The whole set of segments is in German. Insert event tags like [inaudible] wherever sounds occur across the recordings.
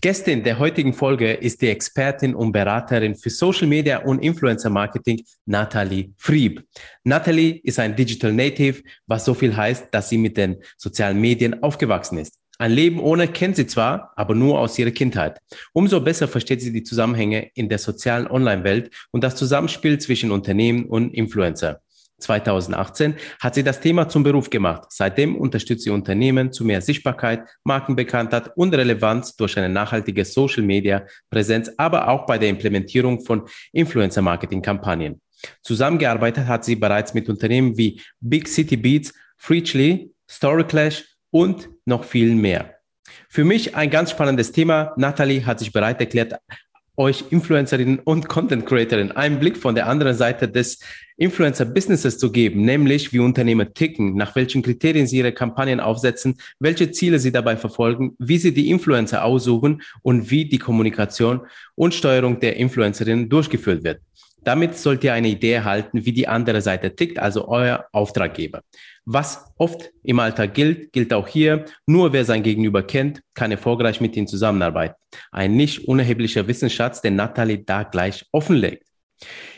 Gästin der heutigen Folge ist die Expertin und Beraterin für Social Media und Influencer Marketing, Nathalie Frieb. Nathalie ist ein Digital Native, was so viel heißt, dass sie mit den sozialen Medien aufgewachsen ist. Ein Leben ohne kennt sie zwar, aber nur aus ihrer Kindheit. Umso besser versteht sie die Zusammenhänge in der sozialen Online-Welt und das Zusammenspiel zwischen Unternehmen und Influencer. 2018 hat sie das Thema zum Beruf gemacht. Seitdem unterstützt sie Unternehmen zu mehr Sichtbarkeit, Markenbekanntheit und Relevanz durch eine nachhaltige Social-Media-Präsenz, aber auch bei der Implementierung von Influencer-Marketing-Kampagnen. Zusammengearbeitet hat sie bereits mit Unternehmen wie Big City Beats, Freechly, Storyclash und noch viel mehr. Für mich ein ganz spannendes Thema. Natalie hat sich bereit erklärt, euch Influencerinnen und Content Creatorinnen einen Blick von der anderen Seite des Influencer-Businesses zu geben, nämlich wie Unternehmen ticken, nach welchen Kriterien sie ihre Kampagnen aufsetzen, welche Ziele sie dabei verfolgen, wie sie die Influencer aussuchen und wie die Kommunikation und Steuerung der Influencerinnen durchgeführt wird. Damit sollt ihr eine Idee erhalten, wie die andere Seite tickt, also euer Auftraggeber. Was oft im Alltag gilt, gilt auch hier. Nur wer sein Gegenüber kennt, kann erfolgreich mit ihm zusammenarbeiten. Ein nicht unerheblicher Wissensschatz, den Natalie da gleich offenlegt.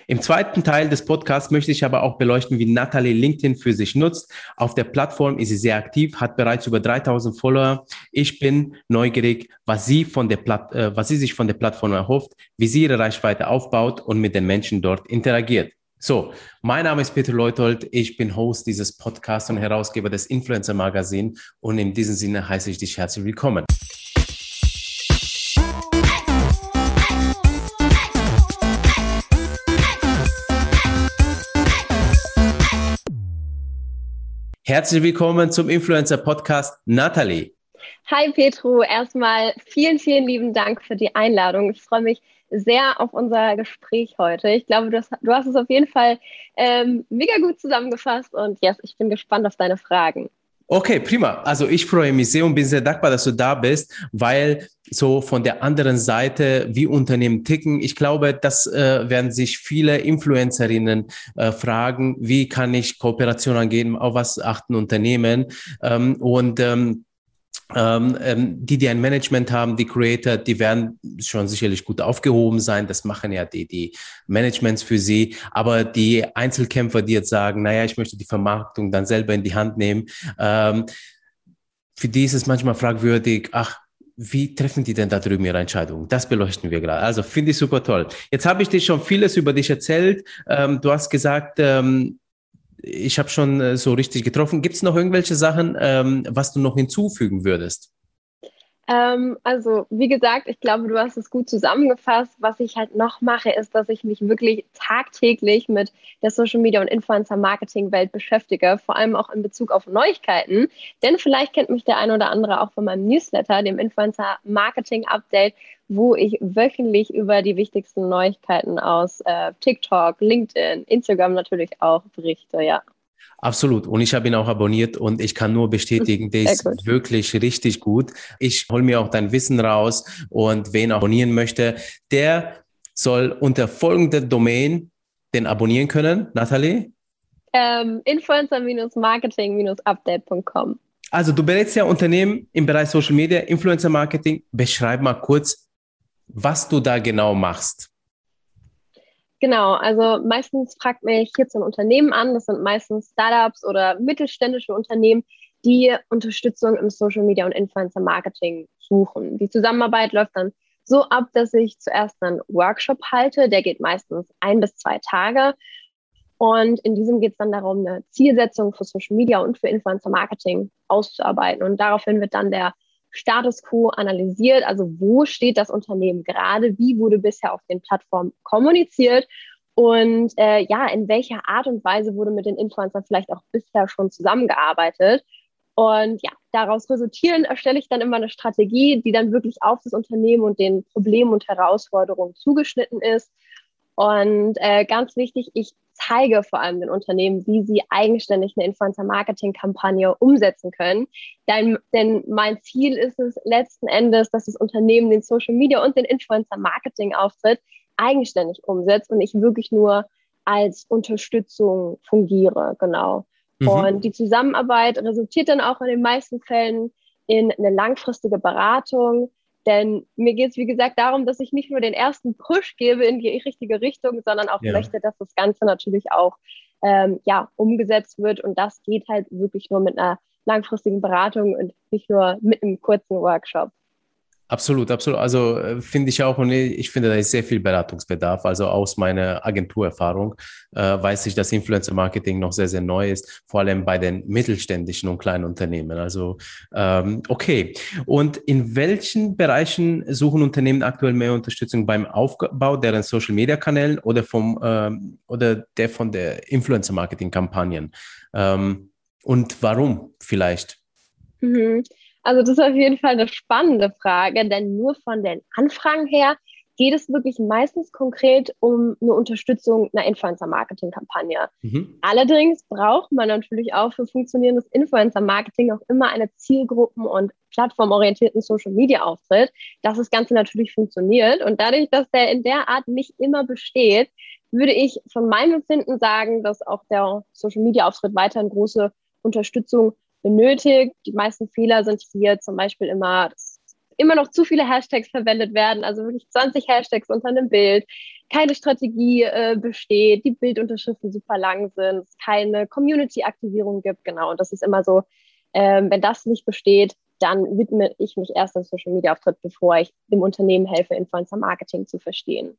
Im zweiten Teil des Podcasts möchte ich aber auch beleuchten, wie Natalie LinkedIn für sich nutzt. Auf der Plattform ist sie sehr aktiv, hat bereits über 3000 Follower. Ich bin neugierig, was sie, von der Platt, äh, was sie sich von der Plattform erhofft, wie sie ihre Reichweite aufbaut und mit den Menschen dort interagiert. So, mein Name ist Peter Leutold. Ich bin Host dieses Podcasts und Herausgeber des Influencer Magazin. Und in diesem Sinne heiße ich dich herzlich willkommen. Herzlich willkommen zum Influencer Podcast Nathalie. Hi Petru, erstmal vielen, vielen lieben Dank für die Einladung. Ich freue mich sehr auf unser Gespräch heute. Ich glaube, du hast, du hast es auf jeden Fall ähm, mega gut zusammengefasst und yes, ich bin gespannt auf deine Fragen. Okay, prima. Also ich freue mich sehr und bin sehr dankbar, dass du da bist, weil so von der anderen Seite, wie Unternehmen ticken, ich glaube, das äh, werden sich viele Influencerinnen äh, fragen, wie kann ich Kooperation angehen, auf was achten Unternehmen ähm, und ähm, ähm, ähm, die, die ein Management haben, die Creator, die werden schon sicherlich gut aufgehoben sein. Das machen ja die, die Managements für sie. Aber die Einzelkämpfer, die jetzt sagen, naja, ich möchte die Vermarktung dann selber in die Hand nehmen, ähm, für die ist es manchmal fragwürdig, ach, wie treffen die denn da drüben ihre Entscheidungen? Das beleuchten wir gerade. Also finde ich super toll. Jetzt habe ich dir schon vieles über dich erzählt. Ähm, du hast gesagt, ähm, ich habe schon äh, so richtig getroffen. Gibt es noch irgendwelche Sachen, ähm, was du noch hinzufügen würdest? Ähm, also, wie gesagt, ich glaube, du hast es gut zusammengefasst. Was ich halt noch mache, ist, dass ich mich wirklich tagtäglich mit der Social Media und Influencer Marketing Welt beschäftige, vor allem auch in Bezug auf Neuigkeiten. Denn vielleicht kennt mich der ein oder andere auch von meinem Newsletter, dem Influencer Marketing Update, wo ich wöchentlich über die wichtigsten Neuigkeiten aus äh, TikTok, LinkedIn, Instagram natürlich auch berichte, ja. Absolut. Und ich habe ihn auch abonniert und ich kann nur bestätigen, der [laughs] ist wirklich richtig gut. Ich hole mir auch dein Wissen raus und wen abonnieren möchte, der soll unter folgender Domain den abonnieren können. Nathalie? Ähm, Influencer-marketing-update.com. Also du berätst ja Unternehmen im Bereich Social Media, Influencer Marketing. Beschreib mal kurz, was du da genau machst. Genau, also meistens fragt mich jetzt ein Unternehmen an, das sind meistens Startups oder mittelständische Unternehmen, die Unterstützung im Social Media und Influencer Marketing suchen. Die Zusammenarbeit läuft dann so ab, dass ich zuerst einen Workshop halte, der geht meistens ein bis zwei Tage. Und in diesem geht es dann darum, eine Zielsetzung für Social Media und für Influencer Marketing auszuarbeiten. Und daraufhin wird dann der Status quo analysiert, also wo steht das Unternehmen gerade, wie wurde bisher auf den Plattformen kommuniziert und äh, ja, in welcher Art und Weise wurde mit den Influencern vielleicht auch bisher schon zusammengearbeitet. Und ja, daraus resultieren erstelle ich dann immer eine Strategie, die dann wirklich auf das Unternehmen und den Problemen und Herausforderungen zugeschnitten ist. Und äh, ganz wichtig, ich zeige vor allem den Unternehmen, wie sie eigenständig eine Influencer-Marketing-Kampagne umsetzen können. Denn, denn mein Ziel ist es letzten Endes, dass das Unternehmen den Social Media und den Influencer-Marketing-Auftritt eigenständig umsetzt und ich wirklich nur als Unterstützung fungiere, genau. Mhm. Und die Zusammenarbeit resultiert dann auch in den meisten Fällen in eine langfristige Beratung, Denn mir geht es, wie gesagt, darum, dass ich nicht nur den ersten Push gebe in die richtige Richtung, sondern auch ja. möchte, dass das Ganze natürlich auch ähm, ja, umgesetzt wird. Und das geht halt wirklich nur mit einer langfristigen Beratung und nicht nur mit einem kurzen Workshop. Absolut, absolut. Also äh, finde ich auch und ich finde, da ist sehr viel Beratungsbedarf. Also aus meiner Agenturerfahrung äh, weiß ich, dass Influencer Marketing noch sehr, sehr neu ist, vor allem bei den mittelständischen und kleinen Unternehmen. Also ähm, okay. Und in welchen Bereichen suchen Unternehmen aktuell mehr Unterstützung beim Aufbau deren Social Media Kanälen oder vom ähm, oder der von der Influencer Marketing Kampagnen? Ähm, und warum vielleicht? Mhm. Also das ist auf jeden Fall eine spannende Frage, denn nur von den Anfragen her geht es wirklich meistens konkret um eine Unterstützung einer Influencer-Marketing-Kampagne. Mhm. Allerdings braucht man natürlich auch für funktionierendes Influencer-Marketing auch immer eine Zielgruppen- und plattformorientierten Social-Media-Auftritt, dass das Ganze natürlich funktioniert. Und dadurch, dass der in der Art nicht immer besteht, würde ich von meinem Empfinden sagen, dass auch der Social-Media-Auftritt weiterhin große Unterstützung benötigt. Die meisten Fehler sind hier zum Beispiel immer, dass immer noch zu viele Hashtags verwendet werden, also wirklich 20 Hashtags unter einem Bild, keine Strategie äh, besteht, die Bildunterschriften super lang sind, keine Community-Aktivierung gibt, genau. Und das ist immer so, ähm, wenn das nicht besteht, dann widme ich mich erst dem Social Media Auftritt, bevor ich dem Unternehmen helfe, Influencer Marketing zu verstehen.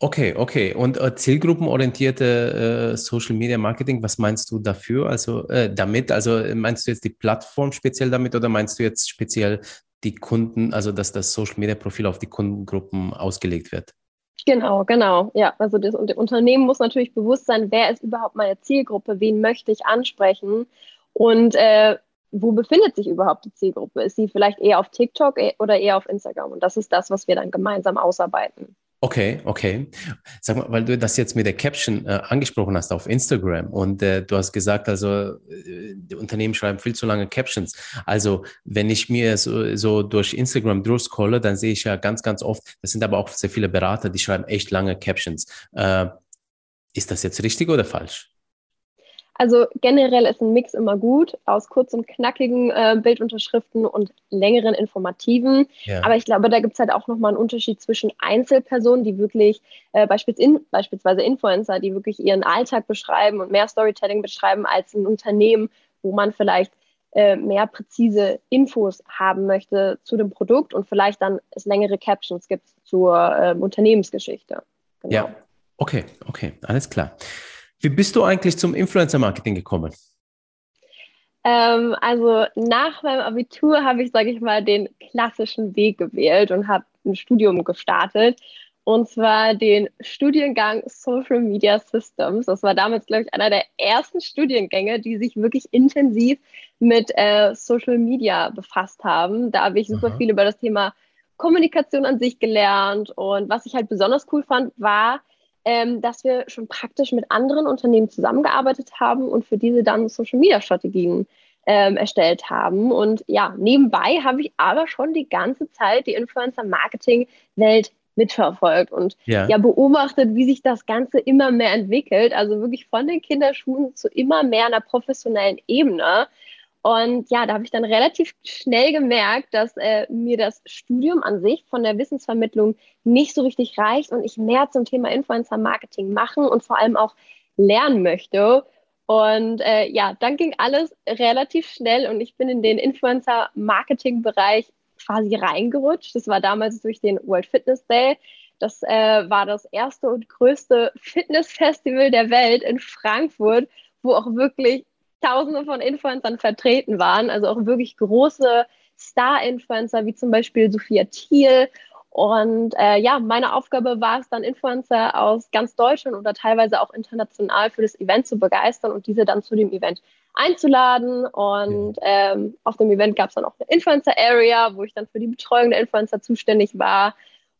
Okay, okay. Und äh, zielgruppenorientierte äh, Social Media Marketing, was meinst du dafür? Also äh, damit? Also meinst du jetzt die Plattform speziell damit oder meinst du jetzt speziell die Kunden, also dass das Social Media Profil auf die Kundengruppen ausgelegt wird? Genau, genau. Ja, also das Unternehmen muss natürlich bewusst sein, wer ist überhaupt meine Zielgruppe, wen möchte ich ansprechen und äh, wo befindet sich überhaupt die Zielgruppe? Ist sie vielleicht eher auf TikTok äh, oder eher auf Instagram? Und das ist das, was wir dann gemeinsam ausarbeiten. Okay, okay. Sag mal, weil du das jetzt mit der Caption äh, angesprochen hast auf Instagram und äh, du hast gesagt, also äh, Unternehmen schreiben viel zu lange Captions. Also wenn ich mir so, so durch Instagram durchscrolle, dann sehe ich ja ganz, ganz oft, das sind aber auch sehr viele Berater, die schreiben echt lange Captions. Äh, ist das jetzt richtig oder falsch? Also generell ist ein Mix immer gut aus kurz und knackigen äh, Bildunterschriften und längeren informativen. Ja. Aber ich glaube, da gibt es halt auch nochmal einen Unterschied zwischen Einzelpersonen, die wirklich äh, beispielsweise Influencer, die wirklich ihren Alltag beschreiben und mehr Storytelling beschreiben als ein Unternehmen, wo man vielleicht äh, mehr präzise Infos haben möchte zu dem Produkt und vielleicht dann es längere Captions gibt zur ähm, Unternehmensgeschichte. Genau. Ja, okay, okay, alles klar. Wie bist du eigentlich zum Influencer-Marketing gekommen? Ähm, also nach meinem Abitur habe ich, sage ich mal, den klassischen Weg gewählt und habe ein Studium gestartet. Und zwar den Studiengang Social Media Systems. Das war damals, glaube ich, einer der ersten Studiengänge, die sich wirklich intensiv mit äh, Social Media befasst haben. Da habe ich super Aha. viel über das Thema Kommunikation an sich gelernt. Und was ich halt besonders cool fand, war, ähm, dass wir schon praktisch mit anderen Unternehmen zusammengearbeitet haben und für diese dann Social-Media-Strategien ähm, erstellt haben. Und ja, nebenbei habe ich aber schon die ganze Zeit die Influencer-Marketing-Welt mitverfolgt und ja. ja. beobachtet, wie sich das Ganze immer mehr entwickelt. Also wirklich von den Kinderschuhen zu immer mehr einer professionellen Ebene. Und ja, da habe ich dann relativ schnell gemerkt, dass äh, mir das Studium an sich von der Wissensvermittlung nicht so richtig reicht und ich mehr zum Thema Influencer-Marketing machen und vor allem auch lernen möchte. Und äh, ja, dann ging alles relativ schnell und ich bin in den Influencer-Marketing-Bereich quasi reingerutscht. Das war damals durch den World Fitness Day. Das äh, war das erste und größte Fitness-Festival der Welt in Frankfurt, wo auch wirklich Tausende von Influencern vertreten waren, also auch wirklich große Star-Influencer wie zum Beispiel Sophia Thiel. Und äh, ja, meine Aufgabe war es dann, Influencer aus ganz Deutschland oder teilweise auch international für das Event zu begeistern und diese dann zu dem Event einzuladen. Und ähm, auf dem Event gab es dann auch eine Influencer-Area, wo ich dann für die Betreuung der Influencer zuständig war.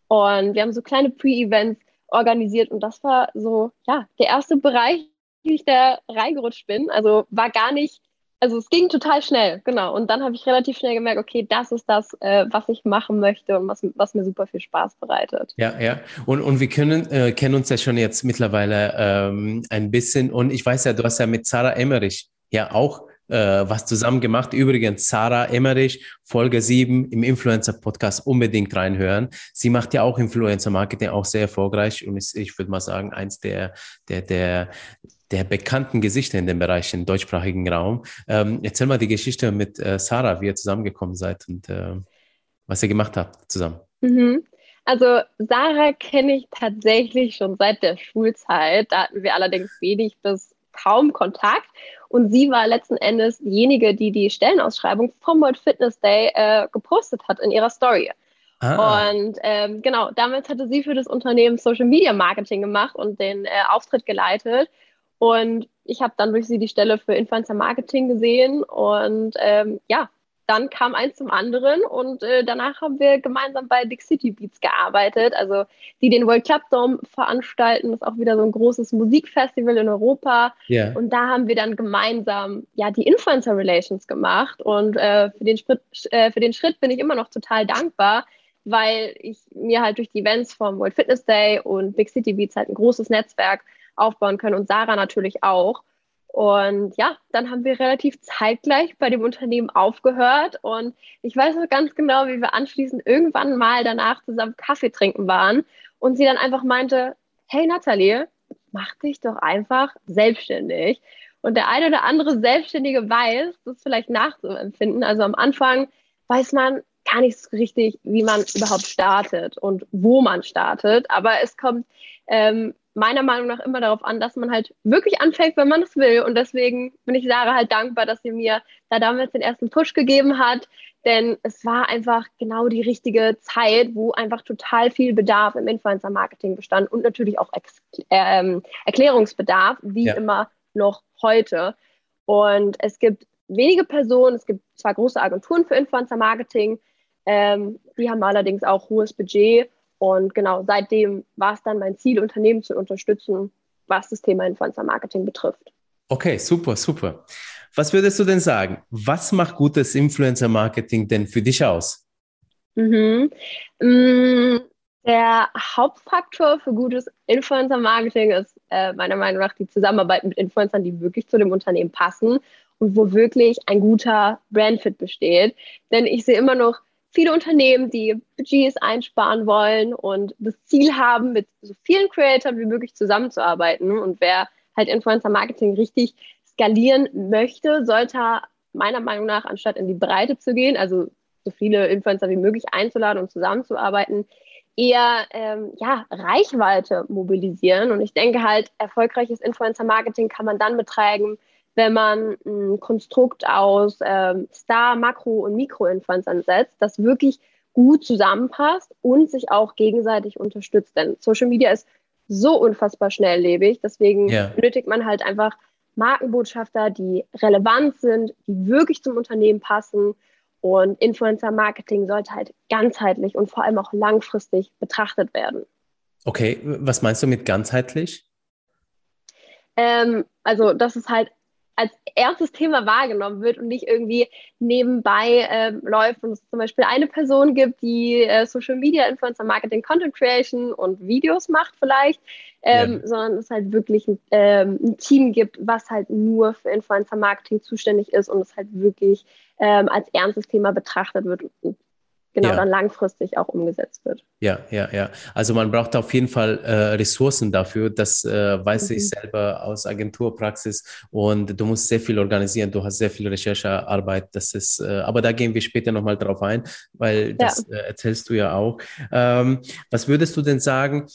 Und wir haben so kleine Pre-Events organisiert und das war so, ja, der erste Bereich, wie ich da reingerutscht bin. Also war gar nicht, also es ging total schnell, genau. Und dann habe ich relativ schnell gemerkt, okay, das ist das, äh, was ich machen möchte und was, was mir super viel Spaß bereitet. Ja, ja. Und, und wir können, äh, kennen uns ja schon jetzt mittlerweile ähm, ein bisschen. Und ich weiß ja, du hast ja mit Sarah Emmerich ja auch äh, was zusammen gemacht. Übrigens, Sarah Emmerich, Folge 7 im Influencer-Podcast unbedingt reinhören. Sie macht ja auch Influencer-Marketing auch sehr erfolgreich und ist, ich würde mal sagen, eins der, der, der, der bekannten Gesichter in dem Bereich im deutschsprachigen Raum. Ähm, erzähl mal die Geschichte mit äh, Sarah, wie ihr zusammengekommen seid und äh, was ihr gemacht habt zusammen. Mhm. Also Sarah kenne ich tatsächlich schon seit der Schulzeit. Da hatten wir allerdings wenig bis kaum Kontakt. Und sie war letzten Endes diejenige, die die Stellenausschreibung vom World Fitness Day äh, gepostet hat in ihrer Story. Ah. Und ähm, genau, damals hatte sie für das Unternehmen Social Media Marketing gemacht und den äh, Auftritt geleitet. Und ich habe dann durch sie die Stelle für Influencer Marketing gesehen und ähm, ja, dann kam eins zum anderen und äh, danach haben wir gemeinsam bei Big City Beats gearbeitet, also die den World Club Dome veranstalten, das ist auch wieder so ein großes Musikfestival in Europa. Yeah. Und da haben wir dann gemeinsam ja die Influencer Relations gemacht und äh, für, den Schritt, äh, für den Schritt bin ich immer noch total dankbar, weil ich mir halt durch die Events vom World Fitness Day und Big City Beats halt ein großes Netzwerk aufbauen können und Sarah natürlich auch. Und ja, dann haben wir relativ zeitgleich bei dem Unternehmen aufgehört. Und ich weiß noch ganz genau, wie wir anschließend irgendwann mal danach zusammen Kaffee trinken waren. Und sie dann einfach meinte, hey Nathalie, mach dich doch einfach selbstständig. Und der eine oder andere Selbstständige weiß, das vielleicht nachzuempfinden. Also am Anfang weiß man gar nicht so richtig, wie man überhaupt startet und wo man startet. Aber es kommt ähm, meiner Meinung nach immer darauf an, dass man halt wirklich anfängt, wenn man es will. Und deswegen bin ich Sarah halt dankbar, dass sie mir da damals den ersten Push gegeben hat. Denn es war einfach genau die richtige Zeit, wo einfach total viel Bedarf im Influencer-Marketing bestand und natürlich auch Ex ähm, Erklärungsbedarf, wie ja. immer noch heute. Und es gibt wenige Personen, es gibt zwar große Agenturen für Influencer-Marketing, ähm, die haben allerdings auch hohes Budget und genau seitdem war es dann mein Ziel, Unternehmen zu unterstützen, was das Thema Influencer Marketing betrifft. Okay, super, super. Was würdest du denn sagen? Was macht gutes Influencer Marketing denn für dich aus? Mhm. Mm, der Hauptfaktor für gutes Influencer Marketing ist äh, meiner Meinung nach die Zusammenarbeit mit Influencern, die wirklich zu dem Unternehmen passen und wo wirklich ein guter Brandfit besteht. Denn ich sehe immer noch viele Unternehmen, die Budgets einsparen wollen und das Ziel haben, mit so vielen Creatoren wie möglich zusammenzuarbeiten. Und wer halt Influencer Marketing richtig skalieren möchte, sollte meiner Meinung nach, anstatt in die Breite zu gehen, also so viele Influencer wie möglich einzuladen und zusammenzuarbeiten, eher ähm, ja, Reichweite mobilisieren. Und ich denke halt, erfolgreiches Influencer-Marketing kann man dann betreiben, wenn man ein Konstrukt aus ähm, Star-, Makro- und Mikro-Influencern setzt, das wirklich gut zusammenpasst und sich auch gegenseitig unterstützt. Denn Social Media ist so unfassbar schnelllebig, deswegen yeah. benötigt man halt einfach Markenbotschafter, die relevant sind, die wirklich zum Unternehmen passen. Und Influencer-Marketing sollte halt ganzheitlich und vor allem auch langfristig betrachtet werden. Okay, was meinst du mit ganzheitlich? Ähm, also, dass es halt als erstes Thema wahrgenommen wird und nicht irgendwie nebenbei ähm, läuft und es zum Beispiel eine Person gibt, die äh, Social Media Influencer Marketing, Content Creation und Videos macht vielleicht, ähm, ja. sondern es halt wirklich ein, ähm, ein, Team gibt, was halt nur für Influencer Marketing zuständig ist und es halt wirklich ähm, als ernstes Thema betrachtet wird und genau ja. dann langfristig auch umgesetzt wird. Ja, ja, ja. Also man braucht auf jeden Fall äh, Ressourcen dafür. Das äh, weiß mhm. ich selber aus Agenturpraxis und du musst sehr viel organisieren. Du hast sehr viel Recherchearbeit. Das ist, äh, aber da gehen wir später nochmal drauf ein, weil das ja. Äh, erzählst du ja auch. Ähm, was würdest du denn sagen?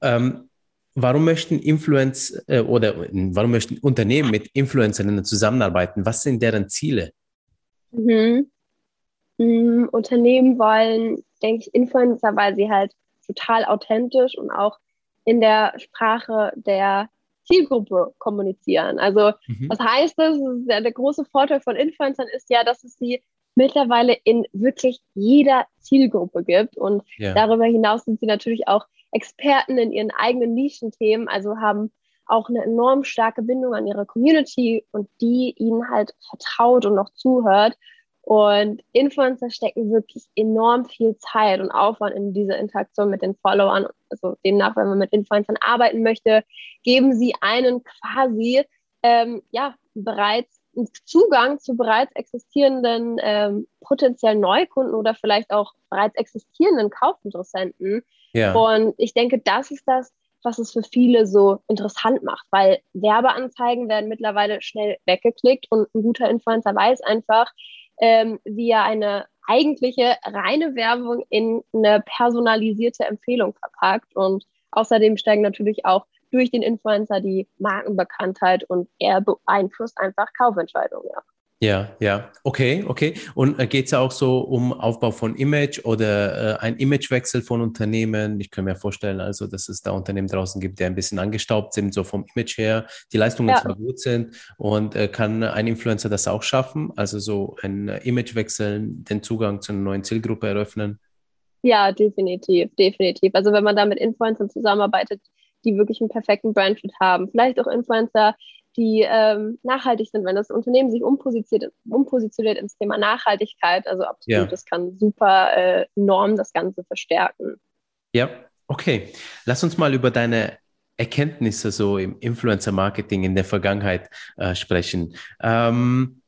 Ähm, Warum möchten Influencer äh, oder warum möchten Unternehmen mit Influencerinnen zusammenarbeiten? Was sind deren Ziele? Mhm. Mm, Unternehmen wollen, denke ich, Influencer, weil sie halt total authentisch und auch in der Sprache der Zielgruppe kommunizieren. Also mhm. was heißt das? Der, der große Vorteil von Influencern ist ja, dass es sie mittlerweile in wirklich jeder Zielgruppe gibt. Und ja. darüber hinaus sind sie natürlich auch Experten in ihren eigenen Nischenthemen, also haben auch eine enorm starke Bindung an ihre Community und die ihnen halt vertraut und noch zuhört. Und Influencer stecken wirklich enorm viel Zeit und Aufwand in diese Interaktion mit den Followern. Also demnach, wenn man mit Influencern arbeiten möchte, geben sie einen quasi ähm, ja, bereits Zugang zu bereits existierenden ähm, potenziellen Neukunden oder vielleicht auch bereits existierenden Kaufinteressenten. Ja. Und ich denke, das ist das, was es für viele so interessant macht, weil Werbeanzeigen werden mittlerweile schnell weggeklickt und ein guter Influencer weiß einfach, ähm, wie er eine eigentliche reine Werbung in eine personalisierte Empfehlung verpackt. Und außerdem steigen natürlich auch durch den Influencer die Markenbekanntheit und er beeinflusst einfach Kaufentscheidungen. Ja. Ja, ja, okay, okay. Und äh, geht es auch so um Aufbau von Image oder äh, ein Imagewechsel von Unternehmen? Ich kann mir vorstellen, also, dass es da Unternehmen draußen gibt, die ein bisschen angestaubt sind, so vom Image her, die Leistungen ja. zwar gut sind und äh, kann ein Influencer das auch schaffen? Also so ein Imagewechsel, den Zugang zu einer neuen Zielgruppe eröffnen? Ja, definitiv, definitiv. Also wenn man da mit Influencern zusammenarbeitet, die wirklich einen perfekten Brandfit haben, vielleicht auch Influencer, die ähm, nachhaltig sind, wenn das Unternehmen sich umpositioniert, umpositioniert ins Thema Nachhaltigkeit. Also absolut, ja. das kann super äh, enorm das Ganze verstärken. Ja, okay. Lass uns mal über deine Erkenntnisse so im Influencer-Marketing in der Vergangenheit äh, sprechen. Ähm,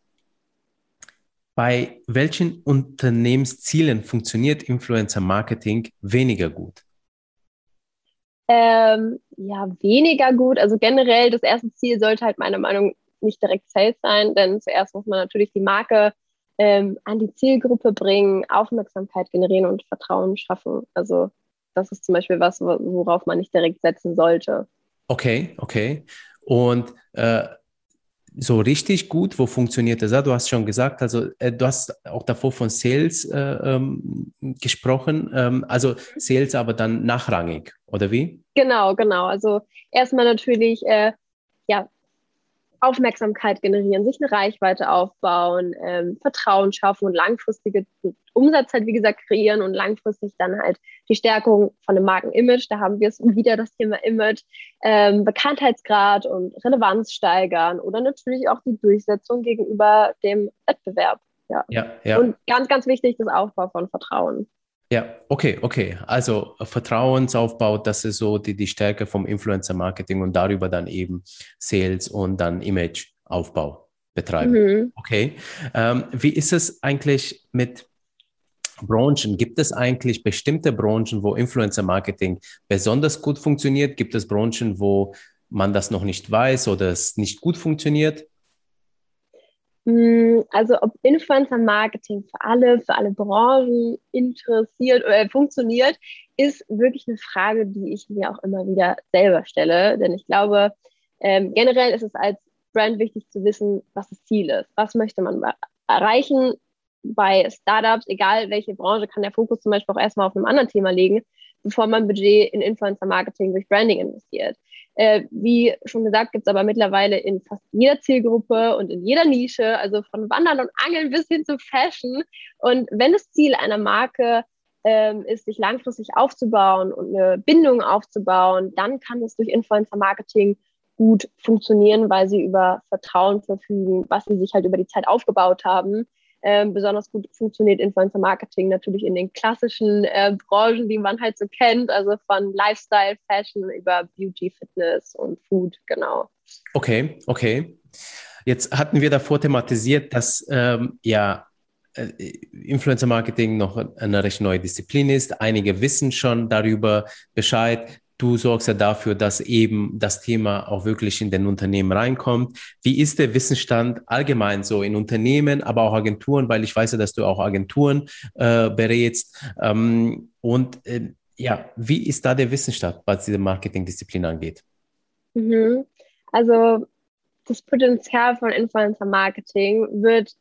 bei welchen Unternehmenszielen funktioniert Influencer-Marketing weniger gut? Ähm, ja, weniger gut. Also generell, das erste Ziel sollte halt meiner Meinung nach nicht direkt Sales sein, denn zuerst muss man natürlich die Marke ähm, an die Zielgruppe bringen, Aufmerksamkeit generieren und Vertrauen schaffen. Also das ist zum Beispiel was, worauf man nicht direkt setzen sollte. Okay, okay. Und äh, so richtig gut, wo funktioniert das? Du hast schon gesagt, also äh, du hast auch davor von Sales äh, ähm, gesprochen, ähm, also Sales aber dann nachrangig, oder wie? Genau, genau. Also erstmal natürlich äh, ja, Aufmerksamkeit generieren, sich eine Reichweite aufbauen, ähm, Vertrauen schaffen und langfristige Umsatz halt, wie gesagt, kreieren und langfristig dann halt die Stärkung von dem Markenimage. Da haben wir es wieder das Thema Image, ähm, Bekanntheitsgrad und Relevanz steigern oder natürlich auch die Durchsetzung gegenüber dem Wettbewerb. Ja. ja, ja. Und ganz, ganz wichtig, das Aufbau von Vertrauen. Ja, okay, okay. Also Vertrauensaufbau, das ist so die, die Stärke vom Influencer-Marketing und darüber dann eben Sales und dann Imageaufbau betreiben. Mhm. Okay. Ähm, wie ist es eigentlich mit Branchen? Gibt es eigentlich bestimmte Branchen, wo Influencer-Marketing besonders gut funktioniert? Gibt es Branchen, wo man das noch nicht weiß oder es nicht gut funktioniert? Hm, also ob Influencer-Marketing für alle, für alle Branchen interessiert oder funktioniert, ist wirklich eine Frage, die ich mir auch immer wieder selber stelle. Denn ich glaube, ähm, generell ist es als Brand wichtig zu wissen, was das Ziel ist. Was möchte man erreichen? Bei Startups, egal welche Branche, kann der Fokus zum Beispiel auch erstmal auf einem anderen Thema liegen, bevor man Budget in Influencer-Marketing durch Branding investiert. Äh, wie schon gesagt, gibt es aber mittlerweile in fast jeder Zielgruppe und in jeder Nische, also von Wandern und Angeln bis hin zu Fashion. Und wenn das Ziel einer Marke ähm, ist, sich langfristig aufzubauen und eine Bindung aufzubauen, dann kann es durch Influencer-Marketing gut funktionieren, weil sie über Vertrauen verfügen, was sie sich halt über die Zeit aufgebaut haben. Ähm, besonders gut funktioniert Influencer Marketing natürlich in den klassischen äh, Branchen, die man halt so kennt, also von Lifestyle, Fashion über Beauty, Fitness und Food, genau. Okay, okay. Jetzt hatten wir davor thematisiert, dass ähm, ja äh, Influencer Marketing noch eine recht neue Disziplin ist. Einige wissen schon darüber Bescheid du sorgst ja dafür, dass eben das Thema auch wirklich in den Unternehmen reinkommt. Wie ist der Wissensstand allgemein so in Unternehmen, aber auch Agenturen, weil ich weiß ja, dass du auch Agenturen äh, berätst. Ähm, und äh, ja, wie ist da der Wissensstand, was diese Marketingdisziplin angeht? Mhm. Also das Potenzial von Influencer Marketing wird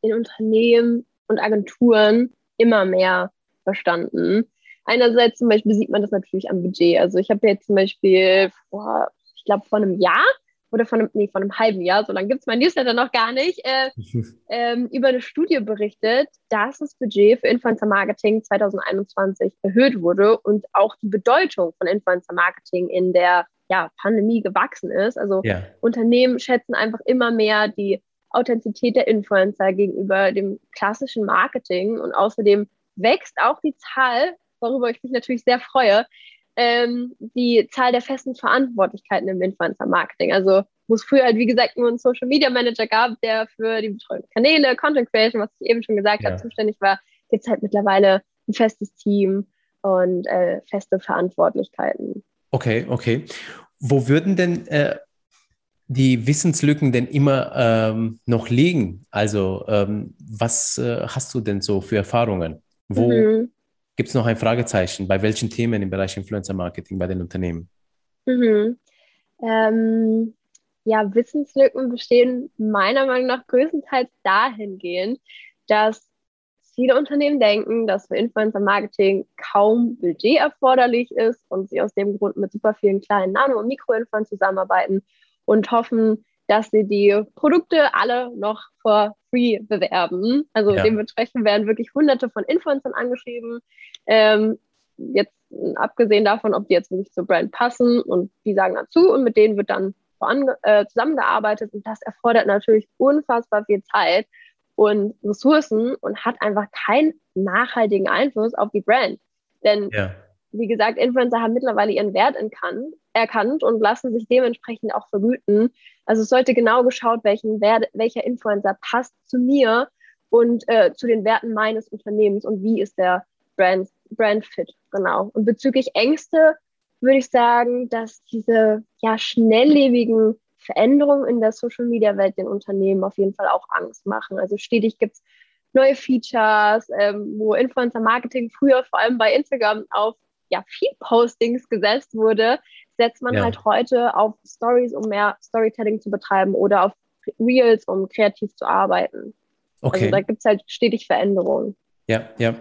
in Unternehmen und Agenturen immer mehr verstanden einerseits zum Beispiel sieht man das natürlich am Budget. Also ich habe jetzt zum Beispiel vor, ich glaube, vor einem Jahr oder von einem, nee, von einem halben Jahr, so lange gibt es mein Newsletter noch gar nicht, äh, [laughs] ähm, über eine Studie berichtet, dass das Budget für Influencer Marketing 2021 erhöht wurde und auch die Bedeutung von Influencer Marketing in der ja, Pandemie gewachsen ist. Also yeah. Unternehmen schätzen einfach immer mehr die Authentizität der Influencer gegenüber dem klassischen Marketing und außerdem wächst auch die Zahl worüber ich mich natürlich sehr freue, ähm, die Zahl der festen Verantwortlichkeiten im Influencer-Marketing. Also wo es früher halt, wie gesagt, nur einen Social Media Manager gab, der für die Betreuung Kanäle, Content Creation, was ich eben schon gesagt ja. habe, zuständig war, gibt es halt mittlerweile ein festes Team und äh, feste Verantwortlichkeiten. Okay, okay. Wo würden denn äh, die Wissenslücken denn immer ähm, noch liegen? Also ähm, was äh, hast du denn so für Erfahrungen? Wo mhm. Gibt es noch ein Fragezeichen? Bei welchen Themen im Bereich Influencer Marketing bei den Unternehmen? Mhm. Ähm, ja, Wissenslücken bestehen meiner Meinung nach größtenteils dahingehend, dass viele Unternehmen denken, dass für Influencer-Marketing kaum Budget erforderlich ist und sie aus dem Grund mit super vielen kleinen Nano- und Mikroinfluencern zusammenarbeiten und hoffen, dass sie die Produkte alle noch for free bewerben. Also ja. dementsprechend werden wirklich hunderte von Influencern angeschrieben. Ähm, jetzt abgesehen davon, ob die jetzt wirklich zur Brand passen und die sagen dazu und mit denen wird dann voran, äh, zusammengearbeitet und das erfordert natürlich unfassbar viel Zeit und Ressourcen und hat einfach keinen nachhaltigen Einfluss auf die Brand. Denn ja. Wie gesagt, Influencer haben mittlerweile ihren Wert erkannt, erkannt und lassen sich dementsprechend auch vergüten. Also es sollte genau geschaut, welchen Wert, welcher Influencer passt zu mir und äh, zu den Werten meines Unternehmens und wie ist der Brand, Brand fit, genau. Und bezüglich Ängste würde ich sagen, dass diese ja, schnelllebigen Veränderungen in der Social-Media-Welt den Unternehmen auf jeden Fall auch Angst machen. Also stetig gibt es neue Features, ähm, wo Influencer-Marketing früher vor allem bei Instagram auf ja, Feed-Postings gesetzt wurde, setzt man ja. halt heute auf Stories, um mehr Storytelling zu betreiben oder auf Reels, um kreativ zu arbeiten. Okay. Also da gibt es halt stetig Veränderungen. Ja, ja.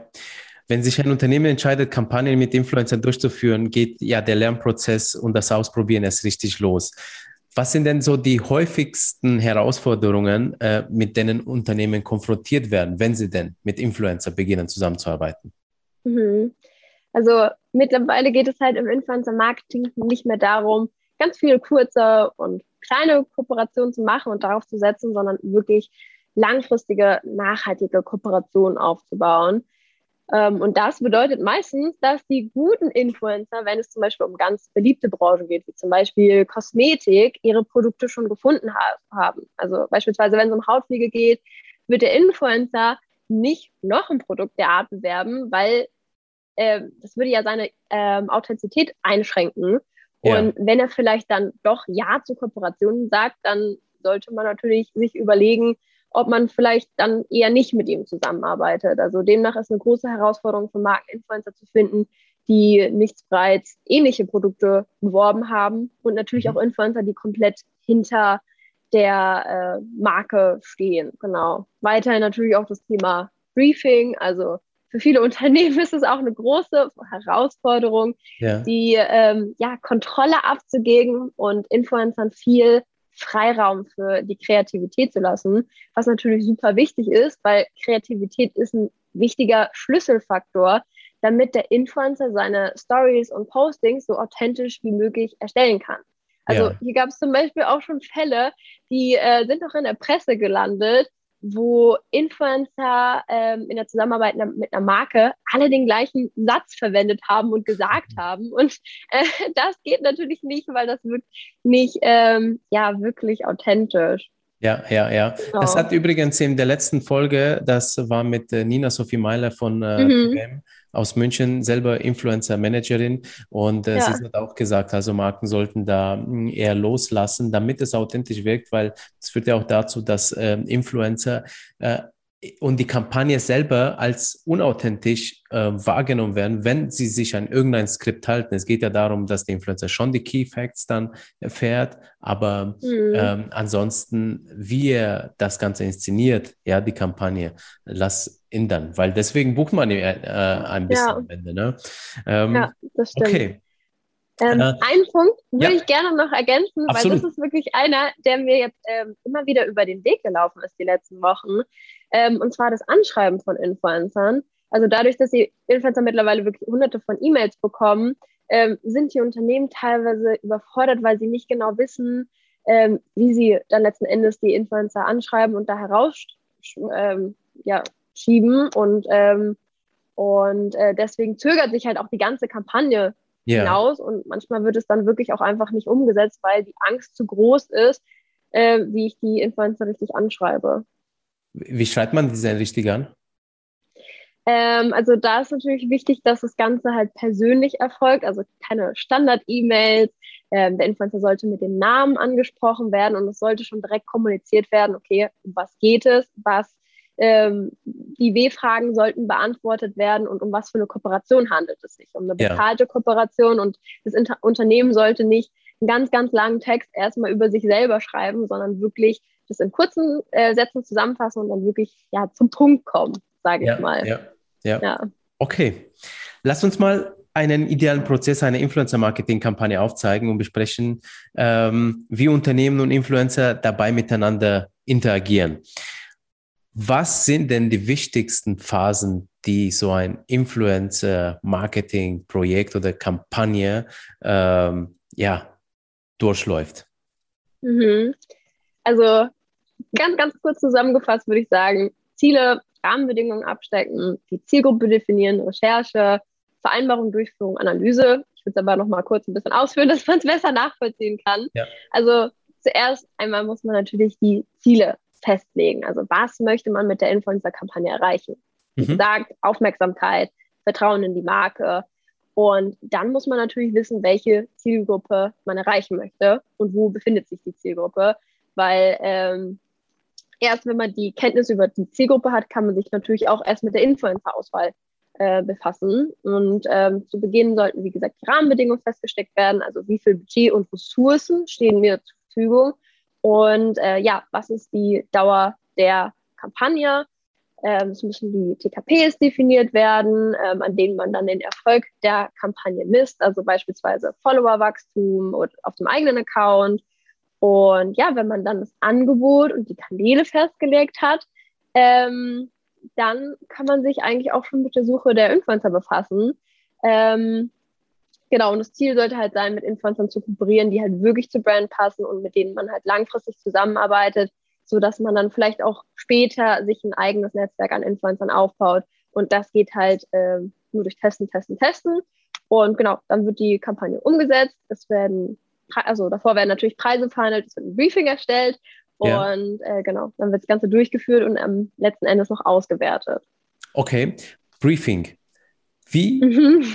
Wenn sich ein Unternehmen entscheidet, Kampagnen mit Influencern durchzuführen, geht ja der Lernprozess und das Ausprobieren erst richtig los. Was sind denn so die häufigsten Herausforderungen, äh, mit denen Unternehmen konfrontiert werden, wenn sie denn mit Influencer beginnen zusammenzuarbeiten? Mhm. Also mittlerweile geht es halt im Influencer-Marketing nicht mehr darum, ganz viele kurze und kleine Kooperationen zu machen und darauf zu setzen, sondern wirklich langfristige, nachhaltige Kooperationen aufzubauen. Ähm, und das bedeutet meistens, dass die guten Influencer, wenn es zum Beispiel um ganz beliebte Branchen geht, wie zum Beispiel Kosmetik, ihre Produkte schon gefunden ha haben. Also beispielsweise, wenn es um Hautpflege geht, wird der Influencer nicht noch ein Produkt der Art bewerben, weil äh, das würde ja seine äh, Authentizität einschränken. Ja. Und wenn er vielleicht dann doch Ja zu Kooperationen sagt, dann sollte man natürlich sich überlegen, ob man vielleicht dann eher nicht mit ihm zusammenarbeitet. Also demnach ist eine große Herausforderung für Markeninfluencer zu finden, die nichts bereits ähnliche Produkte beworben haben und natürlich mhm. auch Influencer, die komplett hinter der äh, Marke stehen. Genau. Weiterhin natürlich auch das Thema Briefing. Also für viele [laughs] Unternehmen ist es auch eine große Herausforderung, ja. die ähm, ja, Kontrolle abzugeben und Influencern viel Freiraum für die Kreativität zu lassen, was natürlich super wichtig ist, weil Kreativität ist ein wichtiger Schlüsselfaktor, damit der Influencer seine Stories und Postings so authentisch wie möglich erstellen kann. Also ja. hier gab es zum Beispiel auch schon Fälle, die äh, sind auch in der Presse gelandet, wo Influencer ähm, in der Zusammenarbeit mit einer Marke alle den gleichen Satz verwendet haben und gesagt mhm. haben. Und äh, [laughs] das geht natürlich nicht, weil das wirkt nicht ähm, ja wirklich authentisch. Ja, ja, ja. Genau. Das hat übrigens in der letzten Folge, das war mit äh, Nina Sophie Meiler von äh, mhm aus München, selber Influencer-Managerin und äh, ja. sie hat auch gesagt, also Marken sollten da hm, eher loslassen, damit es authentisch wirkt, weil es führt ja auch dazu, dass äh, Influencer äh, und die Kampagne selber als unauthentisch äh, wahrgenommen werden, wenn sie sich an irgendein Skript halten. Es geht ja darum, dass der Influencer schon die Key Facts dann erfährt, aber mhm. ähm, ansonsten, wie er das Ganze inszeniert, ja, die Kampagne, lass ändern, weil deswegen bucht man äh, ein bisschen ja. am Ende. Ne? Ähm, ja, das stimmt. Okay. Ähm, äh, einen Punkt würde ja. ich gerne noch ergänzen, Absolut. weil das ist wirklich einer, der mir jetzt ähm, immer wieder über den Weg gelaufen ist die letzten Wochen. Ähm, und zwar das Anschreiben von Influencern. Also dadurch, dass die Influencer mittlerweile wirklich hunderte von E-Mails bekommen, ähm, sind die Unternehmen teilweise überfordert, weil sie nicht genau wissen, ähm, wie sie dann letzten Endes die Influencer anschreiben und da heraus ähm, ja, schieben. Und, ähm, und äh, deswegen zögert sich halt auch die ganze Kampagne yeah. hinaus und manchmal wird es dann wirklich auch einfach nicht umgesetzt, weil die Angst zu groß ist, äh, wie ich die Influencer richtig anschreibe. Wie schreibt man diese richtig an? Ähm, also da ist natürlich wichtig, dass das Ganze halt persönlich erfolgt, also keine Standard-E-Mails. Ähm, der Influencer sollte mit dem Namen angesprochen werden und es sollte schon direkt kommuniziert werden, okay, um was geht es, was ähm, die W-Fragen sollten beantwortet werden und um was für eine Kooperation handelt es sich. Um eine bezahlte ja. Kooperation und das Inter Unternehmen sollte nicht einen ganz, ganz langen Text erstmal über sich selber schreiben, sondern wirklich das in kurzen äh, Sätzen zusammenfassen und dann wirklich ja, zum Punkt kommen, sage ich ja, mal. Ja, ja, ja. Okay. Lass uns mal einen idealen Prozess einer Influencer-Marketing-Kampagne aufzeigen und besprechen, ähm, wie Unternehmen und Influencer dabei miteinander interagieren. Was sind denn die wichtigsten Phasen, die so ein Influencer-Marketing-Projekt oder Kampagne ähm, ja, durchläuft? Mhm. Also ganz, ganz kurz zusammengefasst würde ich sagen, Ziele, Rahmenbedingungen abstecken, die Zielgruppe definieren, Recherche, Vereinbarung, Durchführung, Analyse. Ich würde es aber noch mal kurz ein bisschen ausführen, [laughs] dass man es besser nachvollziehen kann. Ja. Also zuerst einmal muss man natürlich die Ziele festlegen. Also was möchte man mit der Influencer-Kampagne erreichen? Wie mhm. gesagt, Aufmerksamkeit, Vertrauen in die Marke. Und dann muss man natürlich wissen, welche Zielgruppe man erreichen möchte und wo befindet sich die Zielgruppe. Weil ähm, erst wenn man die Kenntnis über die Zielgruppe hat, kann man sich natürlich auch erst mit der Influencer-Auswahl äh, befassen. Und ähm, zu Beginn sollten, wie gesagt, die Rahmenbedingungen festgesteckt werden, also wie viel Budget und Ressourcen stehen mir zur Verfügung und äh, ja, was ist die Dauer der Kampagne? Ähm, es müssen die TKPs definiert werden, ähm, an denen man dann den Erfolg der Kampagne misst, also beispielsweise Followerwachstum auf dem eigenen Account. Und ja, wenn man dann das Angebot und die Kanäle festgelegt hat, ähm, dann kann man sich eigentlich auch schon mit der Suche der Influencer befassen. Ähm, Genau, und das Ziel sollte halt sein, mit Influencern zu kooperieren, die halt wirklich zur Brand passen und mit denen man halt langfristig zusammenarbeitet, so dass man dann vielleicht auch später sich ein eigenes Netzwerk an Influencern aufbaut. Und das geht halt äh, nur durch Testen, Testen, Testen. Und genau, dann wird die Kampagne umgesetzt. Es werden, also davor werden natürlich Preise verhandelt, es wird ein Briefing erstellt ja. und äh, genau, dann wird das Ganze durchgeführt und am letzten Endes noch ausgewertet. Okay, Briefing. Wie, mhm.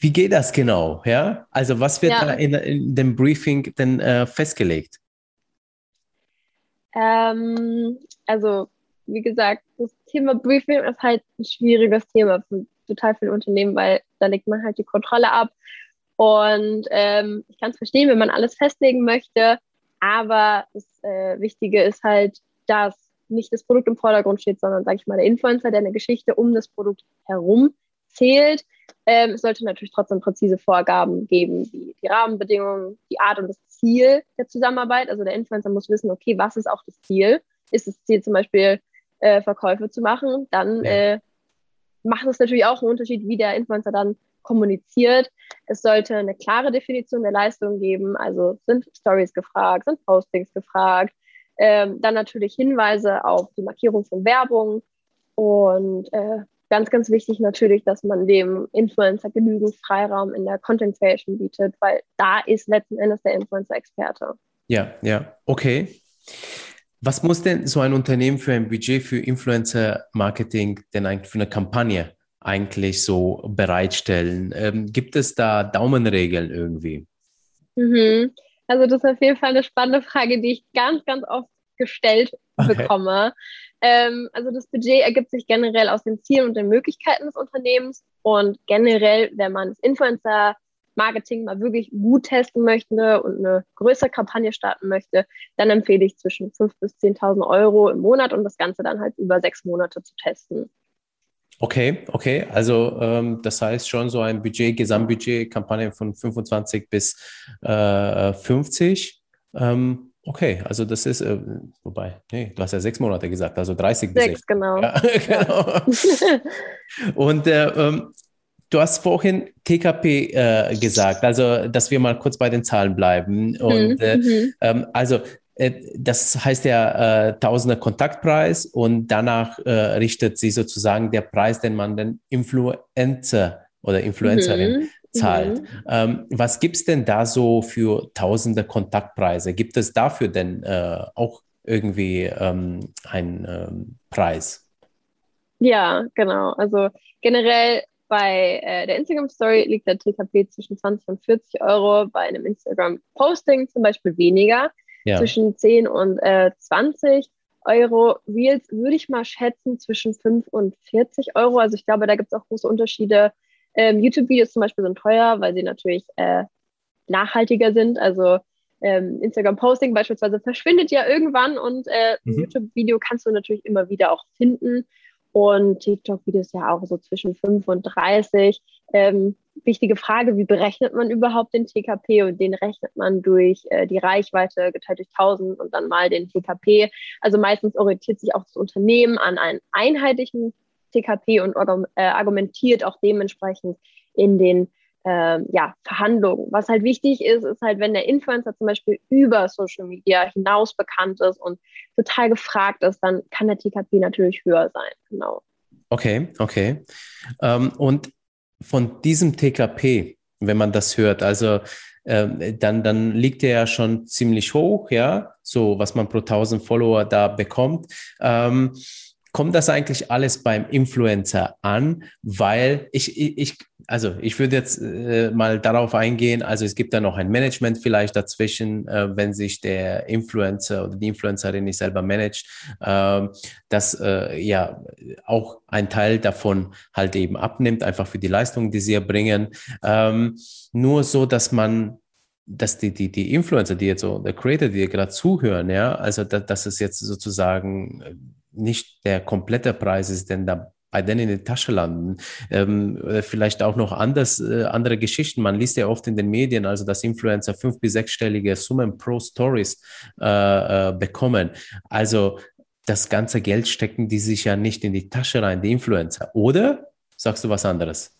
Wie geht das genau? Ja? Also was wird ja. da in, in, dem Briefing denn äh, festgelegt? Ähm, also wie gesagt, das Thema Briefing ist halt ein schwieriges Thema für total viele Unternehmen, weil da legt man halt die Kontrolle ab. Und ähm, ich kann es verstehen, wenn man alles festlegen möchte, aber das äh, Wichtige ist halt, dass nicht das Produkt im Vordergrund steht, sondern, sage ich mal, der Influencer, der eine Geschichte um das Produkt herum zählt. Ähm, es sollte natürlich trotzdem präzise Vorgaben geben, wie die Rahmenbedingungen, die Art und das Ziel der Zusammenarbeit. Also der Influencer muss wissen, okay, was ist auch das Ziel? Ist das Ziel zum Beispiel äh, Verkäufe zu machen? Dann ja. äh, macht es natürlich auch einen Unterschied, wie der Influencer dann kommuniziert. Es sollte eine klare Definition der Leistung geben. Also sind Stories gefragt, sind Postings gefragt. Ähm, dann natürlich Hinweise auf die Markierung von Werbung und äh, ganz, ganz wichtig natürlich, dass man dem Influencer genügend Freiraum in der Content Creation bietet, weil da ist letzten Endes der Influencer Experte. Ja, ja, okay. Was muss denn so ein Unternehmen für ein Budget für Influencer Marketing denn eigentlich für eine Kampagne eigentlich so bereitstellen? Ähm, gibt es da Daumenregeln irgendwie? Mhm. Also das ist auf jeden Fall eine spannende Frage, die ich ganz, ganz oft gestellt okay. bekomme. Ähm, also das Budget ergibt sich generell aus den Zielen und den Möglichkeiten des Unternehmens und generell, wenn man das Influencer Marketing mal wirklich gut testen möchte und eine größere Kampagne starten möchte, dann empfehle ich zwischen 5.000 bis 10.000 Euro im Monat und das Ganze dann halt über sechs Monate zu testen. Okay, okay. Also ähm, das heißt schon so ein Budget, Gesamtbudget, Kampagne von 25 bis äh, 50. Ähm, Okay, also das ist, äh, wobei, nee, du hast ja sechs Monate gesagt, also 30 bis sechs. genau. Ja, [laughs] genau. [laughs] Und äh, ähm, du hast vorhin TKP äh, gesagt, also dass wir mal kurz bei den Zahlen bleiben. Und mhm. Äh, mhm. ähm, also das heißt ja äh, Tausender Kontaktpreis und danach richtet sich sozusagen der Preis, den man den Influencer oder Influencerin mhm. zahlt. Mhm. Ähm, was gibt es denn da so für tausende Kontaktpreise? Gibt es dafür denn äh, auch irgendwie ähm, einen ähm, Preis? Ja, genau. Also generell bei äh, der Instagram Story liegt der TKP zwischen 20 und 40 Euro, bei einem Instagram Posting zum Beispiel weniger, ja. zwischen 10 und äh, 20 Euro. Reels würde ich mal schätzen zwischen 5 und 40 Euro. Also ich glaube, da gibt es auch große Unterschiede. Ähm, YouTube-Videos zum Beispiel sind teuer, weil sie natürlich äh, nachhaltiger sind. Also ähm, Instagram-Posting beispielsweise verschwindet ja irgendwann und äh, mhm. YouTube-Video kannst du natürlich immer wieder auch finden. Und TikTok-Videos ja auch so zwischen 5 und 30. Ähm, wichtige Frage, wie berechnet man überhaupt den TKP? Und den rechnet man durch äh, die Reichweite geteilt durch 1000 und dann mal den TKP. Also meistens orientiert sich auch das Unternehmen an einen einheitlichen TKP und äh, argumentiert auch dementsprechend in den ähm, ja, Verhandlungen. Was halt wichtig ist, ist halt, wenn der Influencer zum Beispiel über Social Media hinaus bekannt ist und total gefragt ist, dann kann der TKP natürlich höher sein. Genau. Okay, okay. Ähm, und von diesem TKP, wenn man das hört, also ähm, dann, dann liegt er ja schon ziemlich hoch, ja, so was man pro 1000 Follower da bekommt. Ähm, kommt das eigentlich alles beim Influencer an? Weil ich, ich, also ich würde jetzt äh, mal darauf eingehen, also es gibt da noch ein Management vielleicht dazwischen, äh, wenn sich der Influencer oder die Influencerin nicht selber managt, äh, dass äh, ja auch ein Teil davon halt eben abnimmt, einfach für die Leistungen, die sie erbringen. Ähm, nur so, dass man dass die, die, die Influencer, die jetzt so, der Creator, die gerade zuhören, ja, also da, dass es jetzt sozusagen nicht der komplette Preis ist, denn da bei denen in die Tasche landen. Ähm, vielleicht auch noch anders, äh, andere Geschichten. Man liest ja oft in den Medien, also dass Influencer fünf- bis sechsstellige Summen pro Stories äh, äh, bekommen. Also das ganze Geld stecken die sich ja nicht in die Tasche rein, die Influencer. Oder sagst du was anderes?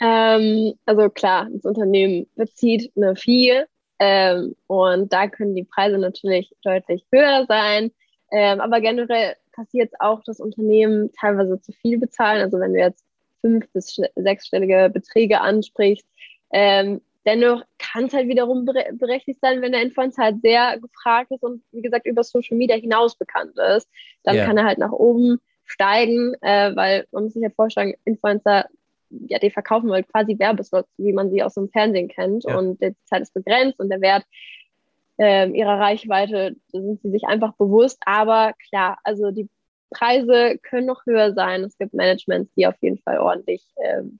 Ähm, also klar, das Unternehmen bezieht eine Fee ähm, und da können die Preise natürlich deutlich höher sein. Ähm, aber generell passiert es auch, dass Unternehmen teilweise zu viel bezahlen. Also wenn du jetzt fünf- bis sechsstellige Beträge ansprichst, ähm, dennoch kann es halt wiederum berechtigt sein, wenn der Influencer halt sehr gefragt ist und wie gesagt über Social Media hinaus bekannt ist, dann yeah. kann er halt nach oben steigen, äh, weil man muss sich ja vorstellen, Influencer, ja, die verkaufen halt quasi Werbeslots, wie man sie aus dem Fernsehen kennt ja. und die Zeit ist begrenzt und der Wert äh, ihrer Reichweite sind sie sich einfach bewusst. Aber klar, also die Preise können noch höher sein. Es gibt Managements, die auf jeden Fall ordentlich ähm,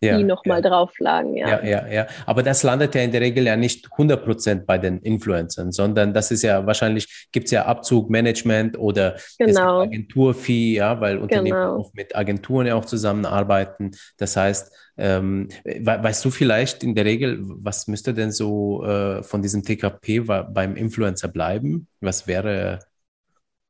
ja, die nochmal ja. draufschlagen. Ja. ja, ja, ja. Aber das landet ja in der Regel ja nicht 100 Prozent bei den Influencern, sondern das ist ja wahrscheinlich, gibt es ja Abzug, Management oder genau. Agenturfee, ja, weil Unternehmen genau. auch mit Agenturen ja auch zusammenarbeiten. Das heißt, ähm, weißt du vielleicht in der Regel, was müsste denn so äh, von diesem TKP beim Influencer bleiben? Was wäre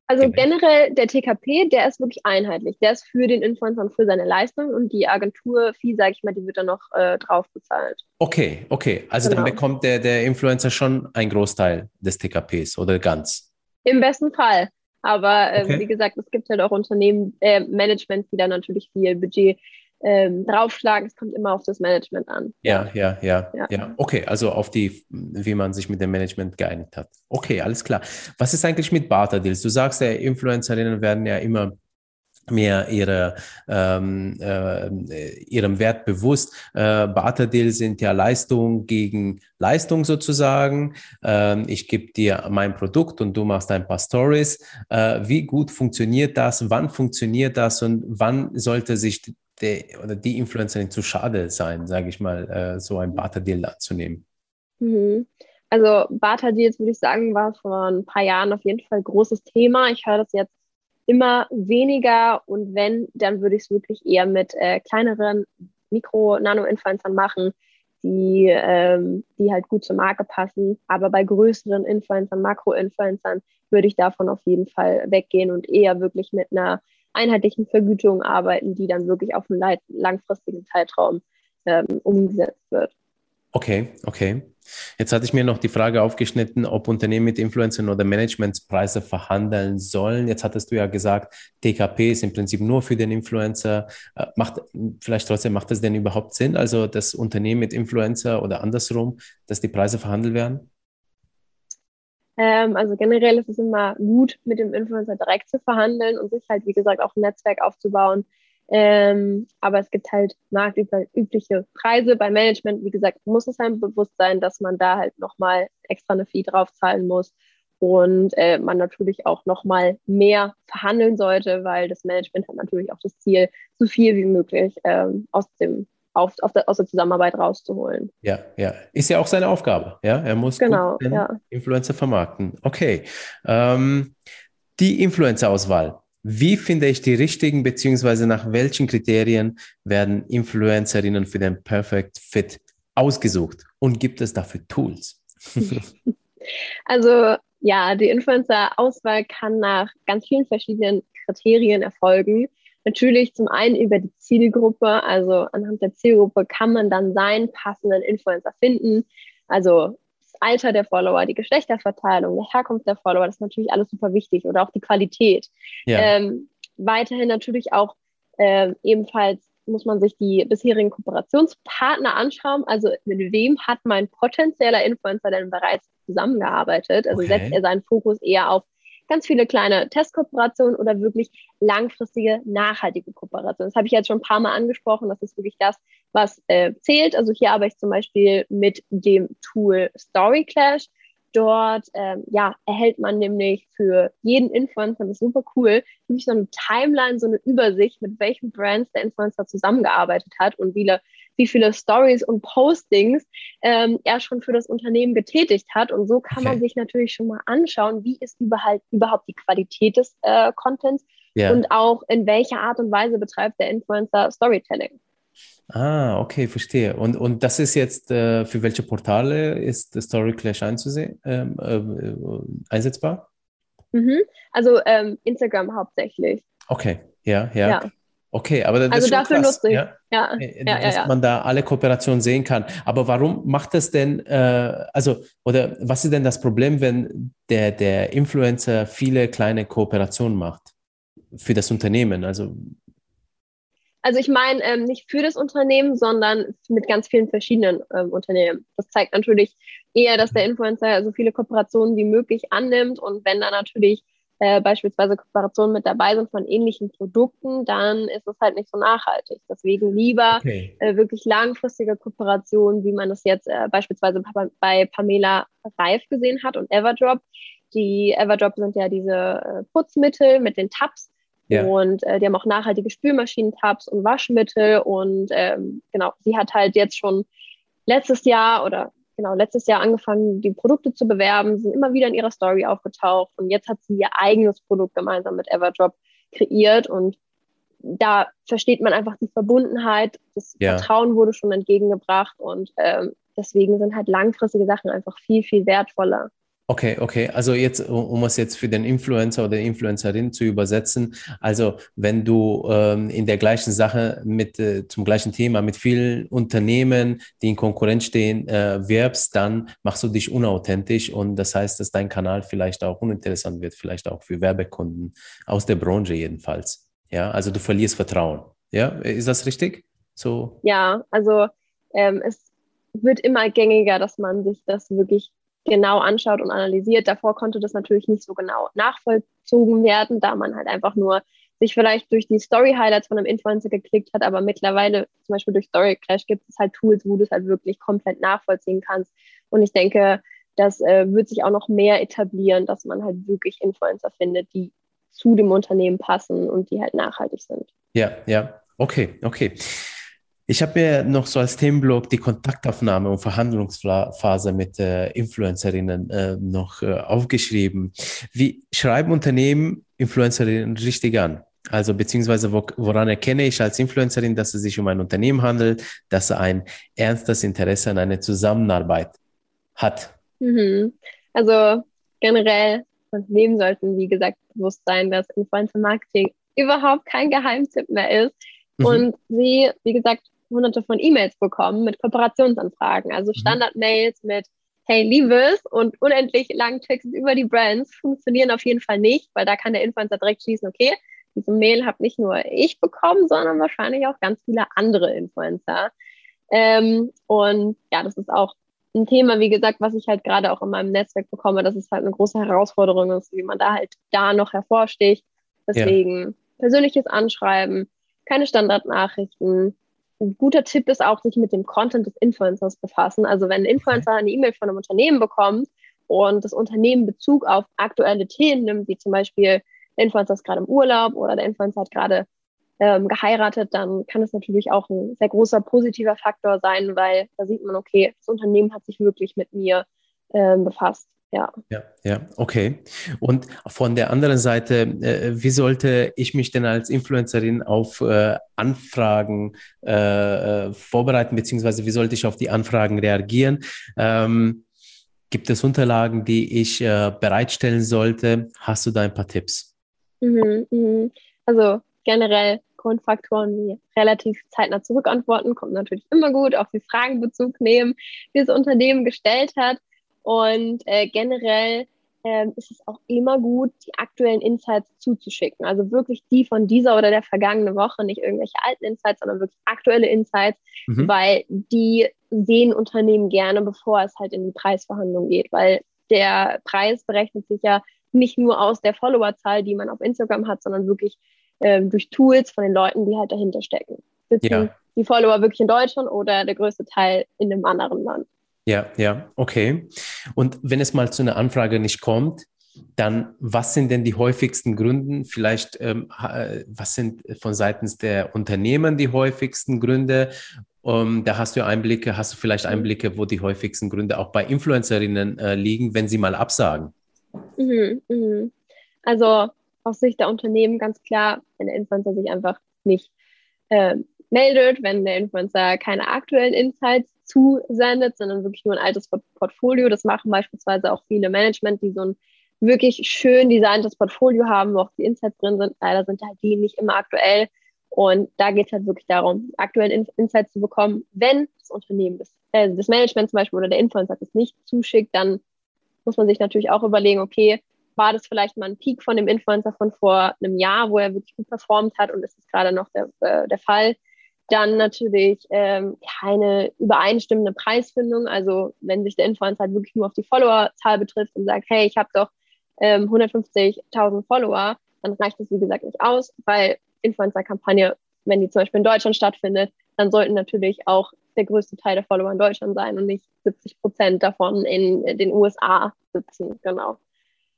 also generell der TKP, der ist wirklich einheitlich. Der ist für den Influencer und für seine Leistung und die Agentur-Fee, sage ich mal, die wird dann noch äh, drauf bezahlt. Okay, okay. Also genau. dann bekommt der, der Influencer schon einen Großteil des TKPs oder ganz? Im besten Fall. Aber äh, okay. wie gesagt, es gibt halt auch Unternehmen, äh, Management, die da natürlich viel Budget ähm, draufschlagen. Es kommt immer auf das Management an. Ja, ja, ja, ja, ja. Okay, also auf die, wie man sich mit dem Management geeinigt hat. Okay, alles klar. Was ist eigentlich mit Barter-Deals? Du sagst ja, Influencerinnen werden ja immer mehr ihre, ähm, äh, ihrem Wert bewusst. Äh, Barter-Deals sind ja Leistung gegen Leistung sozusagen. Ähm, ich gebe dir mein Produkt und du machst ein paar Stories. Äh, wie gut funktioniert das? Wann funktioniert das? Und wann sollte sich der oder die Influencerin zu schade sein, sage ich mal, äh, so ein Barter-Deal anzunehmen? Mhm. Also Barter-Deals, würde ich sagen, war vor ein paar Jahren auf jeden Fall großes Thema. Ich höre das jetzt immer weniger und wenn, dann würde ich es wirklich eher mit äh, kleineren Mikro-Nano-Influencern machen, die, ähm, die halt gut zur Marke passen. Aber bei größeren Influencern, Makro-Influencern würde ich davon auf jeden Fall weggehen und eher wirklich mit einer einheitlichen Vergütung arbeiten, die dann wirklich auf einen langfristigen Zeitraum ähm, umgesetzt wird. Okay, okay. Jetzt hatte ich mir noch die Frage aufgeschnitten, ob Unternehmen mit Influencern oder Managementspreise verhandeln sollen. Jetzt hattest du ja gesagt, TKP ist im Prinzip nur für den Influencer. Äh, macht, vielleicht trotzdem, macht das denn überhaupt Sinn? Also das Unternehmen mit Influencer oder andersrum, dass die Preise verhandelt werden? Ähm, also generell ist es immer gut, mit dem Influencer direkt zu verhandeln und sich halt, wie gesagt, auch ein Netzwerk aufzubauen, ähm, aber es gibt halt marktübliche Preise. Bei Management, wie gesagt, muss es einem bewusst sein, dass man da halt nochmal extra eine Fee draufzahlen muss und äh, man natürlich auch nochmal mehr verhandeln sollte, weil das Management hat natürlich auch das Ziel, so viel wie möglich ähm, aus dem auf, auf der, aus der Zusammenarbeit rauszuholen. Ja, ja. Ist ja auch seine Aufgabe. Ja, er muss genau, ja. Influencer vermarkten. Okay. Ähm, die Influencer-Auswahl. Wie finde ich die richtigen, beziehungsweise nach welchen Kriterien werden Influencerinnen für den Perfect Fit ausgesucht? Und gibt es dafür Tools? [laughs] also ja, die Influencer-Auswahl kann nach ganz vielen verschiedenen Kriterien erfolgen. Natürlich zum einen über die Zielgruppe, also anhand der Zielgruppe kann man dann seinen passenden Influencer finden. Also Alter der Follower, die Geschlechterverteilung, die Herkunft der Follower, das ist natürlich alles super wichtig oder auch die Qualität. Ja. Ähm, weiterhin natürlich auch äh, ebenfalls muss man sich die bisherigen Kooperationspartner anschauen. Also mit wem hat mein potenzieller Influencer denn bereits zusammengearbeitet? Also okay. setzt er seinen Fokus eher auf ganz viele kleine Testkooperationen oder wirklich langfristige, nachhaltige Kooperationen. Das habe ich jetzt schon ein paar Mal angesprochen. Das ist wirklich das, was äh, zählt. Also hier arbeite ich zum Beispiel mit dem Tool Story Clash. Dort ähm, ja, erhält man nämlich für jeden Influencer, das ist super cool, wirklich so eine Timeline, so eine Übersicht, mit welchen Brands der Influencer zusammengearbeitet hat und wie, wie viele Stories und Postings ähm, er schon für das Unternehmen getätigt hat. Und so kann okay. man sich natürlich schon mal anschauen, wie ist überhaupt, überhaupt die Qualität des äh, Contents ja. und auch in welcher Art und Weise betreibt der Influencer Storytelling. Ah, okay, verstehe. Und, und das ist jetzt äh, für welche Portale ist Story Clash einzusehen, ähm, äh, einsetzbar? Mhm. Also ähm, Instagram hauptsächlich. Okay, ja, ja. ja. Okay, aber das also ist dafür krass, nutze ich. Ja? Ja, äh, ja, dass man da alle Kooperationen sehen kann. Aber warum macht das denn, äh, also, oder was ist denn das Problem, wenn der, der Influencer viele kleine Kooperationen macht für das Unternehmen? Also also ich meine ähm, nicht für das Unternehmen, sondern mit ganz vielen verschiedenen ähm, Unternehmen. Das zeigt natürlich eher, dass der Influencer so viele Kooperationen wie möglich annimmt und wenn da natürlich äh, beispielsweise Kooperationen mit dabei sind von ähnlichen Produkten, dann ist es halt nicht so nachhaltig. Deswegen lieber okay. äh, wirklich langfristige Kooperationen, wie man es jetzt äh, beispielsweise bei Pamela Reif gesehen hat und Everdrop. Die Everdrop sind ja diese äh, Putzmittel mit den Tabs, ja. Und äh, die haben auch nachhaltige Spülmaschinentabs und Waschmittel. Und ähm, genau, sie hat halt jetzt schon letztes Jahr oder genau letztes Jahr angefangen, die Produkte zu bewerben, sind immer wieder in ihrer Story aufgetaucht. Und jetzt hat sie ihr eigenes Produkt gemeinsam mit Everdrop kreiert. Und da versteht man einfach die Verbundenheit. Das ja. Vertrauen wurde schon entgegengebracht. Und ähm, deswegen sind halt langfristige Sachen einfach viel, viel wertvoller. Okay, okay. Also jetzt, um es jetzt für den Influencer oder Influencerin zu übersetzen, also wenn du ähm, in der gleichen Sache mit äh, zum gleichen Thema mit vielen Unternehmen, die in Konkurrenz stehen, äh, wirbst, dann machst du dich unauthentisch und das heißt, dass dein Kanal vielleicht auch uninteressant wird, vielleicht auch für Werbekunden aus der Branche jedenfalls. Ja, also du verlierst Vertrauen. Ja, ist das richtig? So. Ja, also ähm, es wird immer gängiger, dass man sich das wirklich genau anschaut und analysiert. Davor konnte das natürlich nicht so genau nachvollzogen werden, da man halt einfach nur sich vielleicht durch die Story-Highlights von einem Influencer geklickt hat, aber mittlerweile zum Beispiel durch Story Clash gibt es halt Tools, wo du es halt wirklich komplett nachvollziehen kannst. Und ich denke, das äh, wird sich auch noch mehr etablieren, dass man halt wirklich Influencer findet, die zu dem Unternehmen passen und die halt nachhaltig sind. Ja, ja, okay, okay. Ich habe mir noch so als Themenblock die Kontaktaufnahme und Verhandlungsphase mit äh, Influencerinnen äh, noch äh, aufgeschrieben. Wie schreiben Unternehmen Influencerinnen richtig an? Also beziehungsweise wo, woran erkenne ich als Influencerin, dass es sich um ein Unternehmen handelt, dass er ein ernstes Interesse an einer Zusammenarbeit hat? Mhm. Also generell Unternehmen sollten, wie gesagt, bewusst sein, dass Influencer Marketing überhaupt kein Geheimtipp mehr ist. Mhm. Und sie, wie gesagt, hunderte von E-Mails bekommen mit Kooperationsanfragen, also mhm. Standard-Mails mit hey, liebes und unendlich langen Texte über die Brands funktionieren auf jeden Fall nicht, weil da kann der Influencer direkt schließen, okay, diese Mail habe nicht nur ich bekommen, sondern wahrscheinlich auch ganz viele andere Influencer. Ähm, und ja, das ist auch ein Thema, wie gesagt, was ich halt gerade auch in meinem Netzwerk bekomme, dass es halt eine große Herausforderung ist, wie man da halt da noch hervorsticht. Deswegen ja. persönliches Anschreiben, keine Standardnachrichten. Ein guter Tipp ist auch, sich mit dem Content des Influencers befassen. Also wenn ein Influencer eine E-Mail von einem Unternehmen bekommt und das Unternehmen Bezug auf aktuelle Themen nimmt, wie zum Beispiel der Influencer ist gerade im Urlaub oder der Influencer hat gerade ähm, geheiratet, dann kann es natürlich auch ein sehr großer positiver Faktor sein, weil da sieht man, okay, das Unternehmen hat sich wirklich mit mir ähm, befasst. Ja. ja, ja, okay. Und von der anderen Seite, äh, wie sollte ich mich denn als Influencerin auf äh, Anfragen äh, äh vorbereiten, beziehungsweise wie sollte ich auf die Anfragen reagieren? Ähm, gibt es Unterlagen, die ich äh, bereitstellen sollte? Hast du da ein paar Tipps? Mhm, mh. Also generell Grundfaktoren wie relativ zeitnah zurückantworten, kommt natürlich immer gut, auf die Fragen Bezug nehmen, die das Unternehmen gestellt hat. Und äh, generell ähm, ist es auch immer gut, die aktuellen Insights zuzuschicken. Also wirklich die von dieser oder der vergangenen Woche, nicht irgendwelche alten Insights, sondern wirklich aktuelle Insights, mhm. weil die sehen Unternehmen gerne, bevor es halt in die Preisverhandlung geht, weil der Preis berechnet sich ja nicht nur aus der Followerzahl, die man auf Instagram hat, sondern wirklich äh, durch Tools von den Leuten, die halt dahinter stecken. Sitzen ja. die Follower wirklich in Deutschland oder der größte Teil in einem anderen Land? Ja, ja, okay. Und wenn es mal zu einer Anfrage nicht kommt, dann was sind denn die häufigsten Gründe? Vielleicht, ähm, was sind von seitens der Unternehmen die häufigsten Gründe? Um, da hast du Einblicke, hast du vielleicht Einblicke, wo die häufigsten Gründe auch bei Influencerinnen äh, liegen, wenn sie mal absagen? Mhm, mh. Also aus Sicht der Unternehmen ganz klar, wenn der Influencer sich einfach nicht äh, meldet, wenn der Influencer keine aktuellen Insights zusendet, sondern wirklich nur ein altes Portfolio. Das machen beispielsweise auch viele Management, die so ein wirklich schön designtes Portfolio haben, wo auch die Insights drin sind. Leider sind halt die nicht immer aktuell. Und da geht es halt wirklich darum, aktuellen Insights zu bekommen. Wenn das Unternehmen, das, äh, das Management zum Beispiel oder der Influencer das nicht zuschickt, dann muss man sich natürlich auch überlegen, okay, war das vielleicht mal ein Peak von dem Influencer von vor einem Jahr, wo er wirklich gut performt hat und ist es gerade noch der, äh, der Fall. Dann natürlich ähm, keine übereinstimmende Preisfindung. Also wenn sich der Influencer halt wirklich nur auf die Followerzahl betrifft und sagt, hey, ich habe doch ähm, 150.000 Follower, dann reicht das wie gesagt nicht aus, weil Influencer-Kampagne, wenn die zum Beispiel in Deutschland stattfindet, dann sollten natürlich auch der größte Teil der Follower in Deutschland sein und nicht 70 Prozent davon in den USA sitzen. Genau.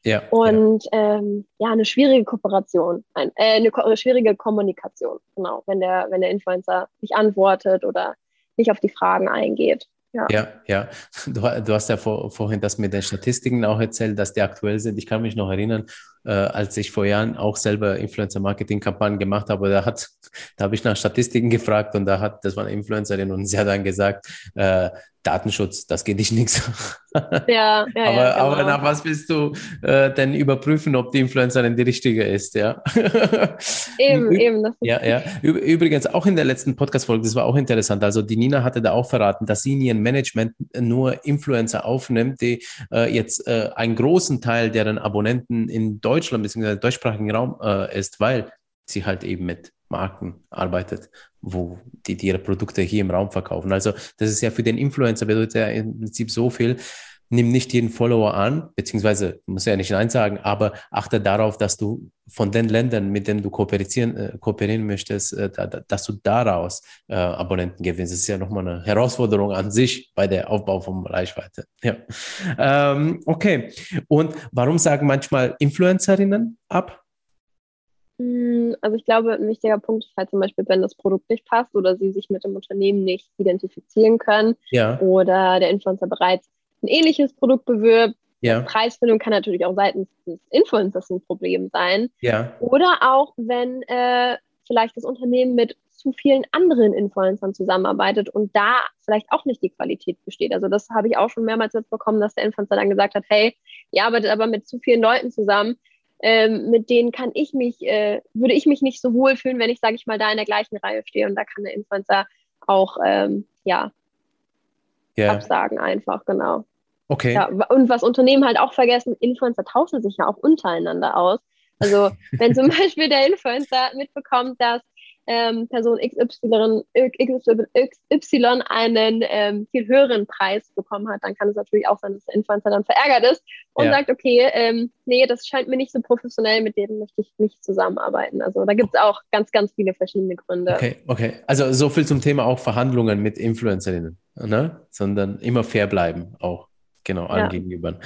Ja, und ja. Ähm, ja, eine schwierige Kooperation, ein, äh, eine, eine schwierige Kommunikation, genau, wenn der, wenn der Influencer nicht antwortet oder nicht auf die Fragen eingeht. Ja, ja. ja. Du, du, hast ja vor, vorhin das mit den Statistiken auch erzählt, dass die aktuell sind. Ich kann mich noch erinnern, äh, als ich vor Jahren auch selber Influencer-Marketing-Kampagnen gemacht habe, da hat, da habe ich nach Statistiken gefragt und da hat, das war eine Influencerin und sie hat dann gesagt, äh, Datenschutz, das geht dich nichts. [laughs] Ja, ja, aber, ja, genau. aber nach was willst du äh, denn überprüfen, ob die Influencerin die richtige ist, ja? [laughs] Eben, eben. ja, ja. Übrigens, auch in der letzten Podcast-Folge, das war auch interessant. Also, die Nina hatte da auch verraten, dass sie in ihrem Management nur Influencer aufnimmt, die äh, jetzt äh, einen großen Teil deren Abonnenten in Deutschland bzw. deutschsprachigen Raum äh, ist, weil sie halt eben mit Marken arbeitet, wo die, die ihre Produkte hier im Raum verkaufen. Also das ist ja für den Influencer bedeutet ja im Prinzip so viel. Nimm nicht jeden Follower an, beziehungsweise muss ja nicht Nein sagen, aber achte darauf, dass du von den Ländern, mit denen du kooperieren, äh, kooperieren möchtest, äh, da, dass du daraus äh, Abonnenten gewinnst. Das ist ja nochmal eine Herausforderung an sich bei der Aufbau von Reichweite. [laughs] Ja. Ähm, okay. Und warum sagen manchmal Influencerinnen ab? Hm, also ich glaube, ein wichtiger Punkt ist halt zum Beispiel, wenn das Produkt nicht passt oder sie sich mit dem Unternehmen nicht identifizieren können ja. oder der Influencer bereits ein ähnliches Produkt bewirbt. Ja. Preisfindung kann natürlich auch seitens des Influencers ein Problem sein. Ja. Oder auch, wenn äh, vielleicht das Unternehmen mit zu vielen anderen Influencern zusammenarbeitet und da vielleicht auch nicht die Qualität besteht. Also das habe ich auch schon mehrmals mitbekommen, dass der Influencer dann gesagt hat, hey, ihr arbeitet aber mit zu vielen Leuten zusammen, ähm, mit denen kann ich mich, äh, würde ich mich nicht so wohl fühlen, wenn ich, sage ich mal, da in der gleichen Reihe stehe. Und da kann der Influencer auch, ähm, ja, yeah. absagen einfach, genau. Okay. Ja, und was Unternehmen halt auch vergessen, Influencer tauschen sich ja auch untereinander aus. Also [laughs] wenn zum Beispiel der Influencer mitbekommt, dass ähm, Person XY, XY einen ähm, viel höheren Preis bekommen hat, dann kann es natürlich auch sein, dass der Influencer dann verärgert ist und ja. sagt, okay, ähm, nee, das scheint mir nicht so professionell, mit dem möchte ich nicht zusammenarbeiten. Also da gibt es auch ganz, ganz viele verschiedene Gründe. Okay, okay. Also so viel zum Thema auch Verhandlungen mit Influencerinnen, ne? sondern immer fair bleiben, auch genau allen ja. gegenüber.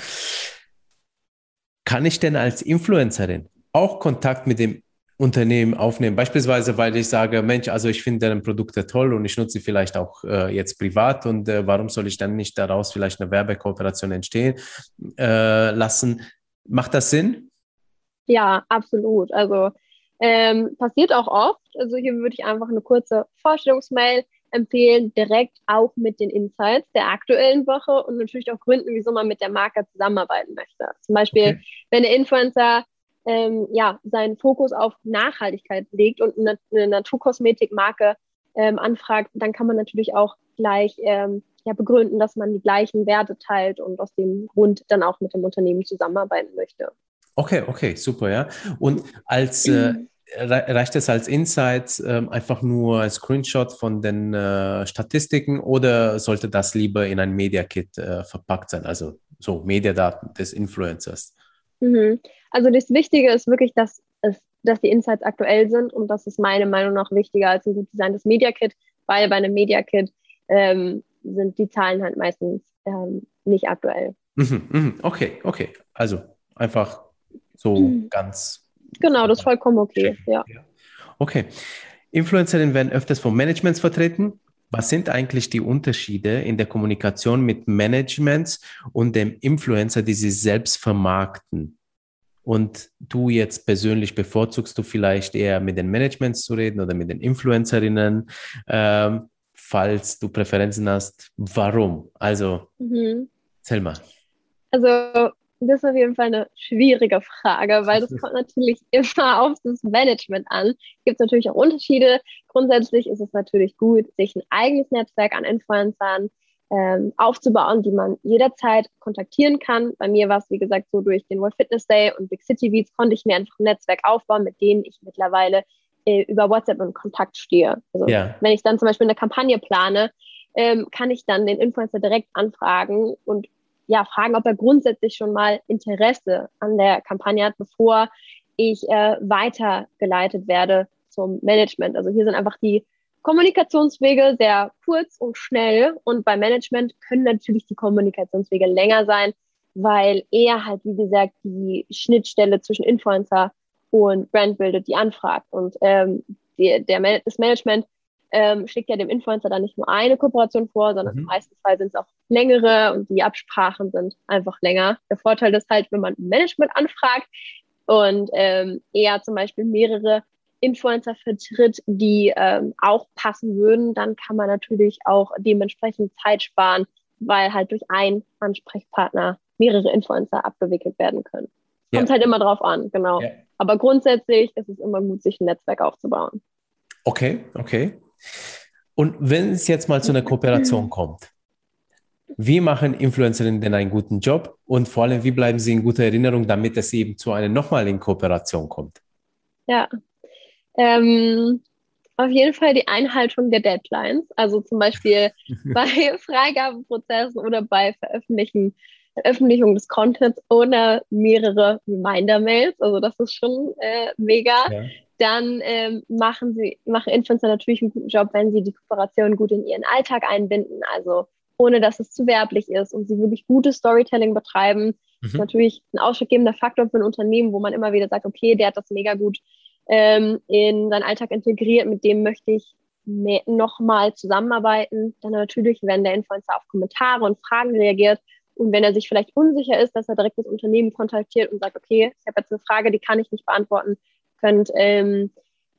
Kann ich denn als Influencerin auch Kontakt mit dem Unternehmen aufnehmen. Beispielsweise, weil ich sage, Mensch, also ich finde deine Produkte toll und ich nutze sie vielleicht auch äh, jetzt privat und äh, warum soll ich dann nicht daraus vielleicht eine Werbekooperation entstehen äh, lassen? Macht das Sinn? Ja, absolut. Also ähm, passiert auch oft. Also hier würde ich einfach eine kurze Vorstellungsmail empfehlen, direkt auch mit den Insights der aktuellen Woche und natürlich auch Gründen, wieso man mit der Marke zusammenarbeiten möchte. Zum Beispiel, okay. wenn der Influencer ähm, ja, seinen Fokus auf Nachhaltigkeit legt und eine, eine Naturkosmetikmarke ähm, anfragt, dann kann man natürlich auch gleich ähm, ja, begründen, dass man die gleichen Werte teilt und aus dem Grund dann auch mit dem Unternehmen zusammenarbeiten möchte. Okay, okay, super, ja. Und als äh, reicht es als Insight äh, einfach nur ein Screenshot von den äh, Statistiken oder sollte das lieber in ein Media Kit äh, verpackt sein, also so Mediadaten des Influencers? Mhm. Also das Wichtige ist wirklich, dass, es, dass die Insights aktuell sind und das ist meiner Meinung nach wichtiger als ein gut designtes Media Kit, weil bei einem Media Kit ähm, sind die Zahlen halt meistens ähm, nicht aktuell. Mhm, mhm. Okay, okay. Also einfach so mhm. ganz. Genau, das ist vollkommen okay. Ja. Okay. Influencerinnen werden öfters von Managements vertreten. Was sind eigentlich die Unterschiede in der Kommunikation mit Managements und dem Influencer, die sie selbst vermarkten? Und du jetzt persönlich bevorzugst du vielleicht eher mit den Managements zu reden oder mit den Influencerinnen? Ähm, falls du Präferenzen hast, warum? Also, mhm. mal. Also, das ist auf jeden Fall eine schwierige Frage, weil das [laughs] kommt natürlich immer auf das Management an. Gibt es natürlich auch Unterschiede. Grundsätzlich ist es natürlich gut, sich ein eigenes Netzwerk an Influencern ähm, aufzubauen, die man jederzeit kontaktieren kann. Bei mir war es, wie gesagt, so durch den World Fitness Day und Big City Beats konnte ich mir einfach ein Netzwerk aufbauen, mit denen ich mittlerweile äh, über WhatsApp in Kontakt stehe. Also ja. wenn ich dann zum Beispiel eine Kampagne plane, ähm, kann ich dann den Influencer direkt anfragen und ja, fragen, ob er grundsätzlich schon mal Interesse an der Kampagne hat, bevor ich äh, weitergeleitet werde zum Management. Also hier sind einfach die Kommunikationswege sehr kurz und schnell und beim Management können natürlich die Kommunikationswege länger sein, weil er halt, wie gesagt, die Schnittstelle zwischen Influencer und Brand bildet, die anfragt. Und ähm, die, der, das Management ähm, schickt ja dem Influencer dann nicht nur eine Kooperation vor, sondern mhm. im meisten Fall sind es auch längere und die Absprachen sind einfach länger. Der Vorteil ist halt, wenn man Management anfragt und ähm, er zum Beispiel mehrere Influencer vertritt, die ähm, auch passen würden, dann kann man natürlich auch dementsprechend Zeit sparen, weil halt durch einen Ansprechpartner mehrere Influencer abgewickelt werden können. Ja. Kommt halt immer drauf an, genau. Ja. Aber grundsätzlich ist es immer gut, sich ein Netzwerk aufzubauen. Okay, okay. Und wenn es jetzt mal zu einer Kooperation kommt, wie machen Influencerinnen denn einen guten Job und vor allem, wie bleiben sie in guter Erinnerung, damit es eben zu einer nochmaligen Kooperation kommt? Ja, ähm, auf jeden Fall die Einhaltung der Deadlines, also zum Beispiel [laughs] bei Freigabeprozessen oder bei Veröffentlichen, Veröffentlichung des Contents oder mehrere Reminder-Mails. Also das ist schon äh, mega. Ja dann ähm, machen sie, machen Influencer natürlich einen guten Job, wenn sie die Kooperation gut in ihren Alltag einbinden, also ohne dass es zu werblich ist und sie wirklich gutes Storytelling betreiben. Mhm. Das ist natürlich ein ausschlaggebender Faktor für ein Unternehmen, wo man immer wieder sagt, okay, der hat das mega gut ähm, in seinen Alltag integriert, mit dem möchte ich nochmal zusammenarbeiten. Dann natürlich, wenn der Influencer auf Kommentare und Fragen reagiert und wenn er sich vielleicht unsicher ist, dass er direkt das Unternehmen kontaktiert und sagt, okay, ich habe jetzt eine Frage, die kann ich nicht beantworten, könnt, ähm,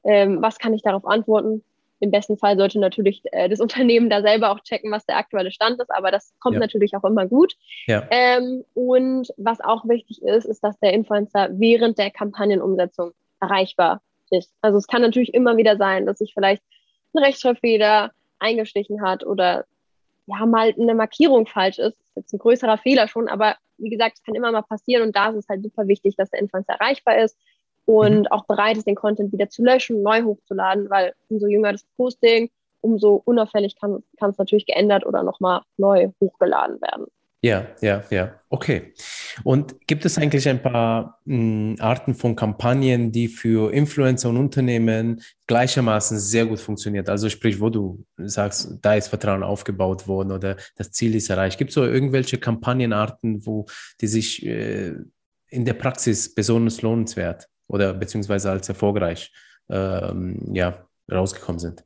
ähm, was kann ich darauf antworten? Im besten Fall sollte natürlich äh, das [laughs] Unternehmen da selber auch checken, was der aktuelle Stand ist, aber das kommt ja. natürlich auch immer gut. Ja. Ähm, und was auch wichtig ist, ist, dass der Influencer während der Kampagnenumsetzung erreichbar ist. Also es kann natürlich immer wieder sein, dass sich vielleicht ein Rechtschreibfehler eingestichen hat oder ja mal eine Markierung falsch ist. Das ist jetzt ein größerer Fehler schon, aber wie gesagt, es kann immer mal passieren und da ist es halt super wichtig, dass der Influencer erreichbar ist und mhm. auch bereit ist, den Content wieder zu löschen, neu hochzuladen, weil umso jünger das Posting, umso unauffällig kann es natürlich geändert oder nochmal neu hochgeladen werden. Ja, ja, ja. Okay. Und gibt es eigentlich ein paar mh, hm, Arten von Kampagnen, die für Influencer und Unternehmen gleichermaßen sehr gut funktioniert? Also sprich, wo du sagst, da ist Vertrauen aufgebaut worden oder das Ziel ist erreicht. Gibt es so irgendwelche Kampagnenarten, wo die sich äh, in der Praxis besonders lohnenswert oder beziehungsweise als erfolgreich ähm, ja, rausgekommen sind?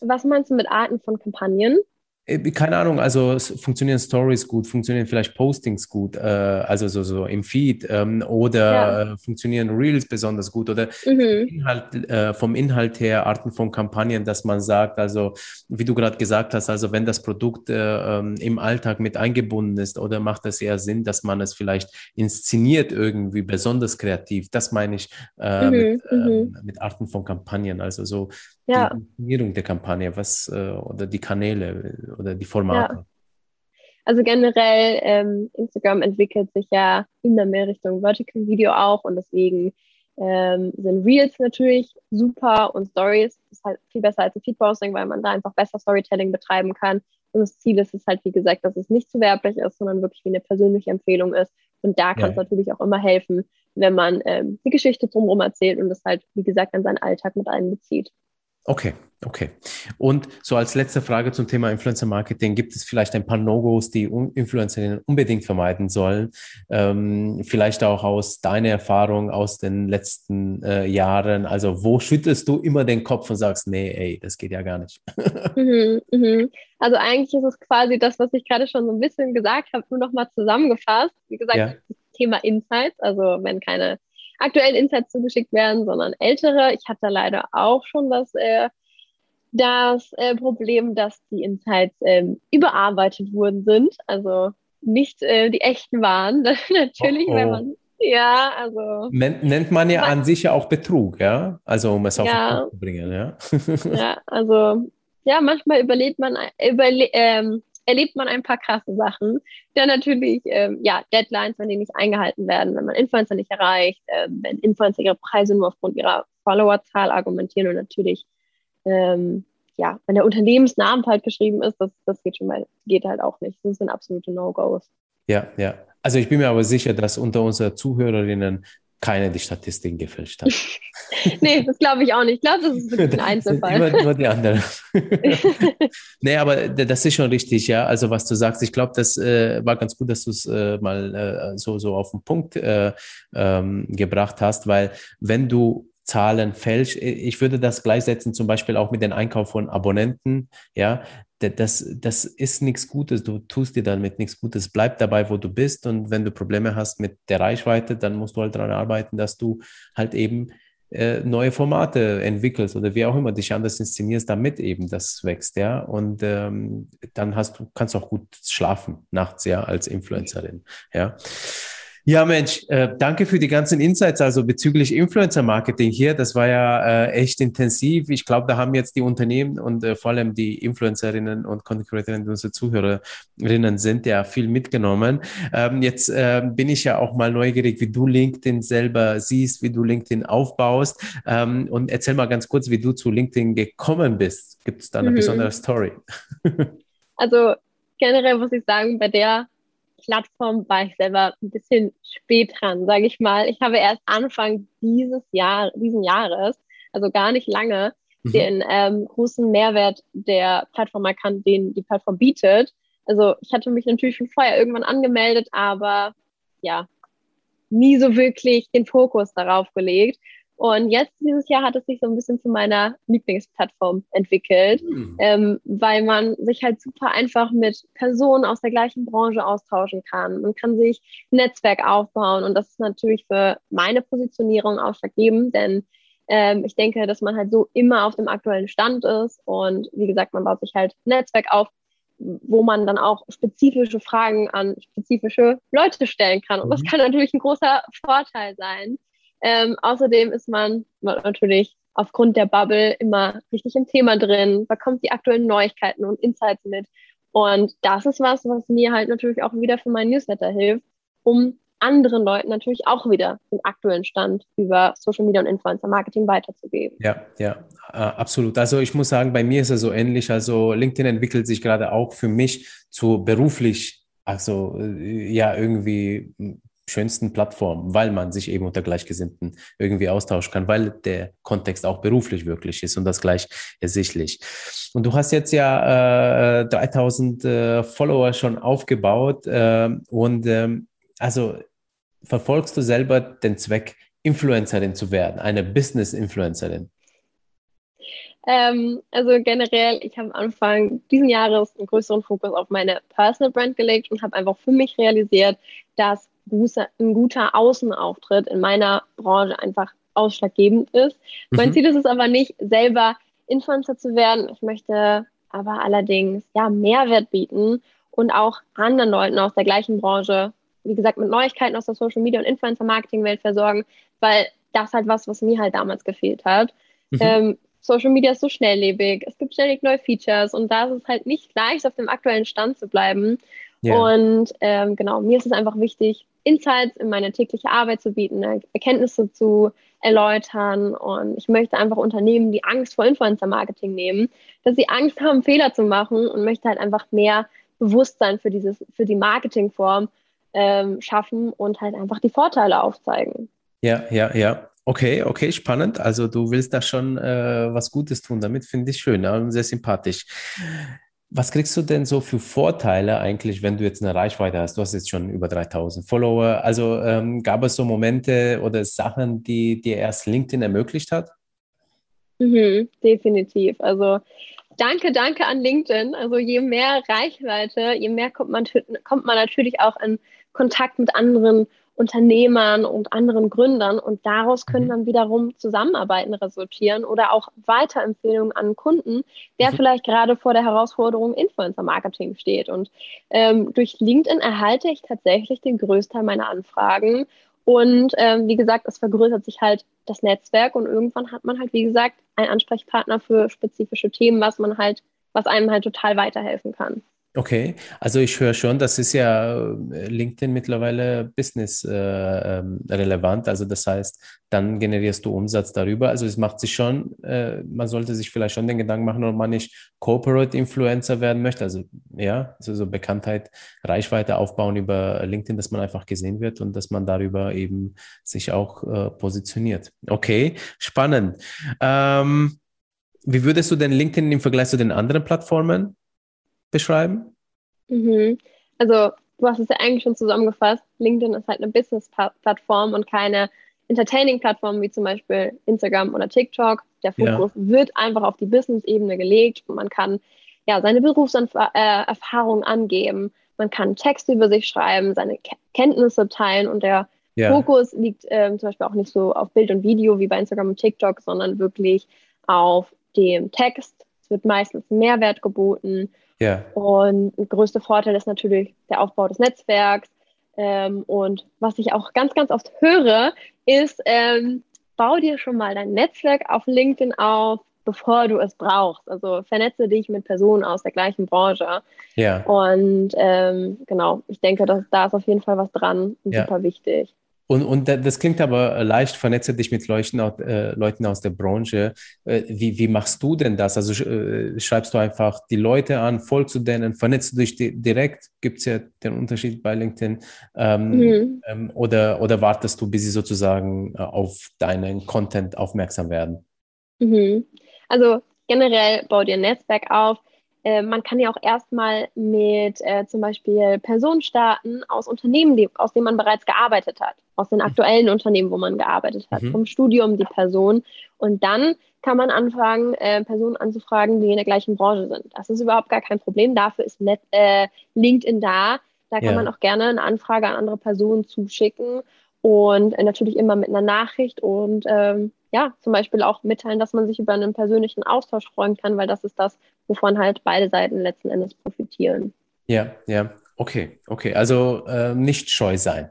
Was meinst du mit Arten von Kampagnen? Äh, keine Ahnung, also funktionieren Stories gut, funktionieren vielleicht Postings gut, äh, also so, so im Feed ähm, oder ja. äh, funktionieren Reels besonders gut oder mhm. Inhalt, äh, vom Inhalt her Arten von Kampagnen, dass man sagt, also wie du gerade gesagt hast, also wenn das Produkt äh, ähm, im Alltag mit eingebunden ist oder macht es eher Sinn, dass man es vielleicht inszeniert irgendwie besonders kreativ, das meine ich äh, mhm. mit, ähm, mhm. mit Arten von Kampagnen, also so ja. die Inszenierung der Kampagne, was oder die Kanäle oder die Formate. Ja. Also generell, ähm, Instagram entwickelt sich ja immer mehr Richtung Vertical Video auch und deswegen ähm, sind Reels natürlich super und Stories ist halt viel besser als ein Feedposting, weil man da einfach besser Storytelling betreiben kann. Und das Ziel ist es halt, wie gesagt, dass es nicht zu werblich ist, sondern wirklich wie eine persönliche Empfehlung ist. Und da kann es ja. natürlich auch immer helfen, wenn man ähm, die Geschichte drumherum erzählt und das halt, wie gesagt, an seinen Alltag mit einbezieht. Okay, okay. Und so als letzte Frage zum Thema Influencer Marketing, gibt es vielleicht ein paar No-Gos, die Influencerinnen unbedingt vermeiden sollen? Ähm, vielleicht auch aus deiner Erfahrung aus den letzten äh, Jahren. Also wo schüttelst du immer den Kopf und sagst, nee, ey, das geht ja gar nicht? [laughs] Mhm, mhm. Also eigentlich ist es quasi das, was ich gerade schon so ein bisschen gesagt habe, nur nochmal zusammengefasst. Wie gesagt, ja. das Thema Insights, also wenn keine aktuellen Insights zugeschickt werden, sondern ältere. Ich hatte leider auch schon das, äh, das äh, Problem, dass die Insights äh, überarbeitet worden sind, also nicht äh, die echten waren. [laughs] Natürlich, oh, oh. wenn man ja, also. Nennt man ja an sich ja auch Betrug, ja? Also, um es auf ja, den Punkt zu bringen, ja? [laughs] ja, also, ja, manchmal überlebt man, überle ähm, erlebt man ein paar krasse Sachen. Dann natürlich, ähm, ja, Deadlines, wenn die nicht eingehalten werden, wenn man Influencer nicht erreicht, äh, wenn Influencer ihre Preise nur aufgrund ihrer Followerzahl argumentieren und natürlich, ähm, ja, wenn der Unternehmensname halt geschrieben ist, das, das geht schon mal, geht halt auch nicht. Das sind absolute No-Gos. Ja, ja. Also ich bin mir aber sicher, dass unter unseren Zuhörerinnen keine die Statistiken gefälscht hat. [laughs] nee, das glaube ich auch nicht. Ich glaube, das ist wirklich ein [laughs] Einzelfall. Immer nur die anderen. [laughs] nee, aber das ist schon richtig, ja. Also was du sagst, ich glaube, das äh, war ganz gut, dass du es äh, mal äh, so, so auf den Punkt äh, ähm, gebracht hast, weil wenn du Zahlen fälscht. Ich würde das gleichsetzen, zum Beispiel auch mit dem Einkauf von Abonnenten. Ja, das, das ist nichts Gutes. Du tust dir damit nichts Gutes. Bleib dabei, wo du bist. Und wenn du Probleme hast mit der Reichweite, dann musst du halt daran arbeiten, dass du halt eben äh, neue Formate entwickelst oder wie auch immer dich anders inszenierst, damit eben das wächst, ja. Und ähm, dann hast du, kannst du auch gut schlafen nachts, ja, als Influencerin, ja. Ja, Mensch, äh, danke für die ganzen Insights, also bezüglich Influencer-Marketing hier. Das war ja äh, echt intensiv. Ich glaube, da haben jetzt die Unternehmen und äh, vor allem die Influencerinnen und Content Creatorinnen, unsere Zuhörerinnen sind ja viel mitgenommen. Ähm, jetzt äh, bin ich ja auch mal neugierig, wie du LinkedIn selber siehst, wie du LinkedIn aufbaust. Ähm, und erzähl mal ganz kurz, wie du zu LinkedIn gekommen bist. Gibt es da eine mhm. besondere Story? [laughs] also generell muss ich sagen, bei der Plattform war ich selber ein bisschen spät dran, sage ich mal. Ich habe erst Anfang dieses Jahr, diesen Jahres, also gar nicht lange, mhm. den ähm, großen Mehrwert der Plattform erkannt, den die Plattform bietet. Also ich hatte mich natürlich schon vorher irgendwann angemeldet, aber ja, nie so wirklich den Fokus darauf gelegt. Und jetzt dieses Jahr hat es sich so ein bisschen zu meiner Lieblingsplattform entwickelt, mhm. ähm, weil man sich halt super einfach mit Personen aus der gleichen Branche austauschen kann. Man kann sich ein Netzwerk aufbauen und das ist natürlich für meine Positionierung ausschlaggebend, denn ähm, ich denke, dass man halt so immer auf dem aktuellen Stand ist und wie gesagt, man baut sich halt ein Netzwerk auf, wo man dann auch spezifische Fragen an spezifische Leute stellen kann. Und das mhm. kann natürlich ein großer Vorteil sein. Ähm, außerdem ist man natürlich aufgrund der Bubble immer richtig im Thema drin, bekommt die aktuellen Neuigkeiten und Insights mit Und das ist was, was mir halt natürlich auch wieder für meinen Newsletter hilft, um anderen Leuten natürlich auch wieder den aktuellen Stand über Social Media und Influencer Marketing weiterzugeben. Ja, ja, absolut. Also ich muss sagen, bei mir ist es so ähnlich. Also LinkedIn entwickelt sich gerade auch für mich zu beruflich, also äh, ja, irgendwie schönsten Plattform, weil man sich eben unter Gleichgesinnten irgendwie austauschen kann, weil der Kontext auch beruflich wirklich ist und das gleich ersichtlich. Und du hast jetzt ja äh, 3000 äh, Follower schon aufgebaut äh, und ähm, also verfolgst du selber den Zweck, Influencerin zu werden, eine Business-Influencerin? Ähm, also generell, ich habe Anfang diesen Jahres einen größeren Fokus auf meine Personal Brand gelegt und habe einfach für mich realisiert, dass ein guter Außenauftritt in meiner Branche einfach ausschlaggebend ist. Mhm. Mein Ziel ist es aber nicht, selber Influencer zu werden. Ich möchte aber allerdings ja Mehrwert bieten und auch anderen Leuten aus der gleichen Branche wie gesagt, mit Neuigkeiten aus der Social Media und Influencer-Marketing-Welt versorgen, weil das halt was, was mir halt damals gefehlt hat. Mhm. Ähm, Social Media ist so schnelllebig, es gibt ständig neue Features und da ist es halt nicht leicht, auf dem aktuellen Stand zu bleiben. Yeah. Und ähm, genau, mir ist es einfach wichtig, Insights in meine tägliche Arbeit zu bieten, ne, Erkenntnisse zu erläutern. Und ich möchte einfach Unternehmen die Angst vor Influencer-Marketing nehmen, dass sie Angst haben, Fehler zu machen und möchte halt einfach mehr Bewusstsein für, dieses, für die Marketingform ähm, schaffen und halt einfach die Vorteile aufzeigen. Ja, ja, ja. Okay, okay, spannend. Also du willst da schon äh, was Gutes tun damit, finde ich schön, ja, sehr sympathisch. Was kriegst du denn so für Vorteile eigentlich, wenn du jetzt eine Reichweite hast? Du hast jetzt schon über 3000 Follower. Also ähm, gab es so Momente oder Sachen, die dir erst LinkedIn ermöglicht hat? Mhm, definitiv. Also danke, danke an LinkedIn. Also je mehr Reichweite, je mehr kommt man, kommt man natürlich auch in Kontakt mit anderen Unternehmern und anderen Gründern und daraus können mhm. dann wiederum Zusammenarbeiten resultieren oder auch Weiterempfehlungen an Kunden, der mhm. vielleicht gerade vor der Herausforderung Influencer-Marketing steht. Und ähm, durch LinkedIn erhalte ich tatsächlich den Größteil meiner Anfragen. Und ähm, wie gesagt, es vergrößert sich halt das Netzwerk und irgendwann hat man halt, wie gesagt, einen Ansprechpartner für spezifische Themen, was man halt, was einem halt total weiterhelfen kann. Okay, also ich höre schon, das ist ja äh, LinkedIn mittlerweile business äh, ähm, relevant. Also das heißt, dann generierst du Umsatz darüber. Also es macht sich schon, äh, man sollte sich vielleicht schon den Gedanken machen, ob man nicht Corporate Influencer werden möchte. Also ja, also so Bekanntheit, Reichweite aufbauen über LinkedIn, dass man einfach gesehen wird und dass man darüber eben sich auch äh, positioniert. Okay, spannend. Ähm, wie würdest du denn LinkedIn im Vergleich zu den anderen Plattformen beschreiben? Mhm. Also du hast es ja eigentlich schon zusammengefasst. LinkedIn ist halt eine Business-Plattform und keine Entertaining-Plattform wie zum Beispiel Instagram oder TikTok. Der Fokus ja. wird einfach auf die Business-Ebene gelegt und man kann ja seine Berufserfahrung äh, angeben, man kann Texte über sich schreiben, seine Kenntnisse teilen und der ja. Fokus liegt äh, zum Beispiel auch nicht so auf Bild und Video wie bei Instagram und TikTok, sondern wirklich auf dem Text. Es wird meistens Mehrwert geboten ja. Und der größte Vorteil ist natürlich der Aufbau des Netzwerks. Ähm, und was ich auch ganz, ganz oft höre, ist, ähm, bau dir schon mal dein Netzwerk auf LinkedIn auf, bevor du es brauchst. Also vernetze dich mit Personen aus der gleichen Branche. Ja. Und ähm, genau, ich denke, dass, da ist auf jeden Fall was dran und ja. super wichtig. Und, und das klingt aber leicht, vernetze dich mit Leuten, äh, Leuten aus der Branche. Äh, wie, wie machst du denn das? Also äh, schreibst du einfach die Leute an, folgst du denen, vernetzt du dich di direkt? Gibt es ja den Unterschied bei LinkedIn? Ähm, mhm. ähm, oder, oder wartest du, bis sie sozusagen äh, auf deinen Content aufmerksam werden? Mhm. Also generell bau dir ein Netzwerk auf äh, man kann ja auch erstmal mit äh, zum Beispiel Personen starten aus Unternehmen, die, aus denen man bereits gearbeitet hat, aus den aktuellen Unternehmen, wo man gearbeitet hat, mhm. vom Studium die Person. Und dann kann man anfangen, äh, Personen anzufragen, die in der gleichen Branche sind. Das ist überhaupt gar kein Problem. Dafür ist Net, äh, LinkedIn da. Da kann ja. man auch gerne eine Anfrage an andere Personen zuschicken und äh, natürlich immer mit einer Nachricht und ähm, ja, zum Beispiel auch mitteilen, dass man sich über einen persönlichen Austausch freuen kann, weil das ist das, wovon halt beide Seiten letzten Endes profitieren. Ja, ja, okay, okay. Also äh, nicht scheu sein.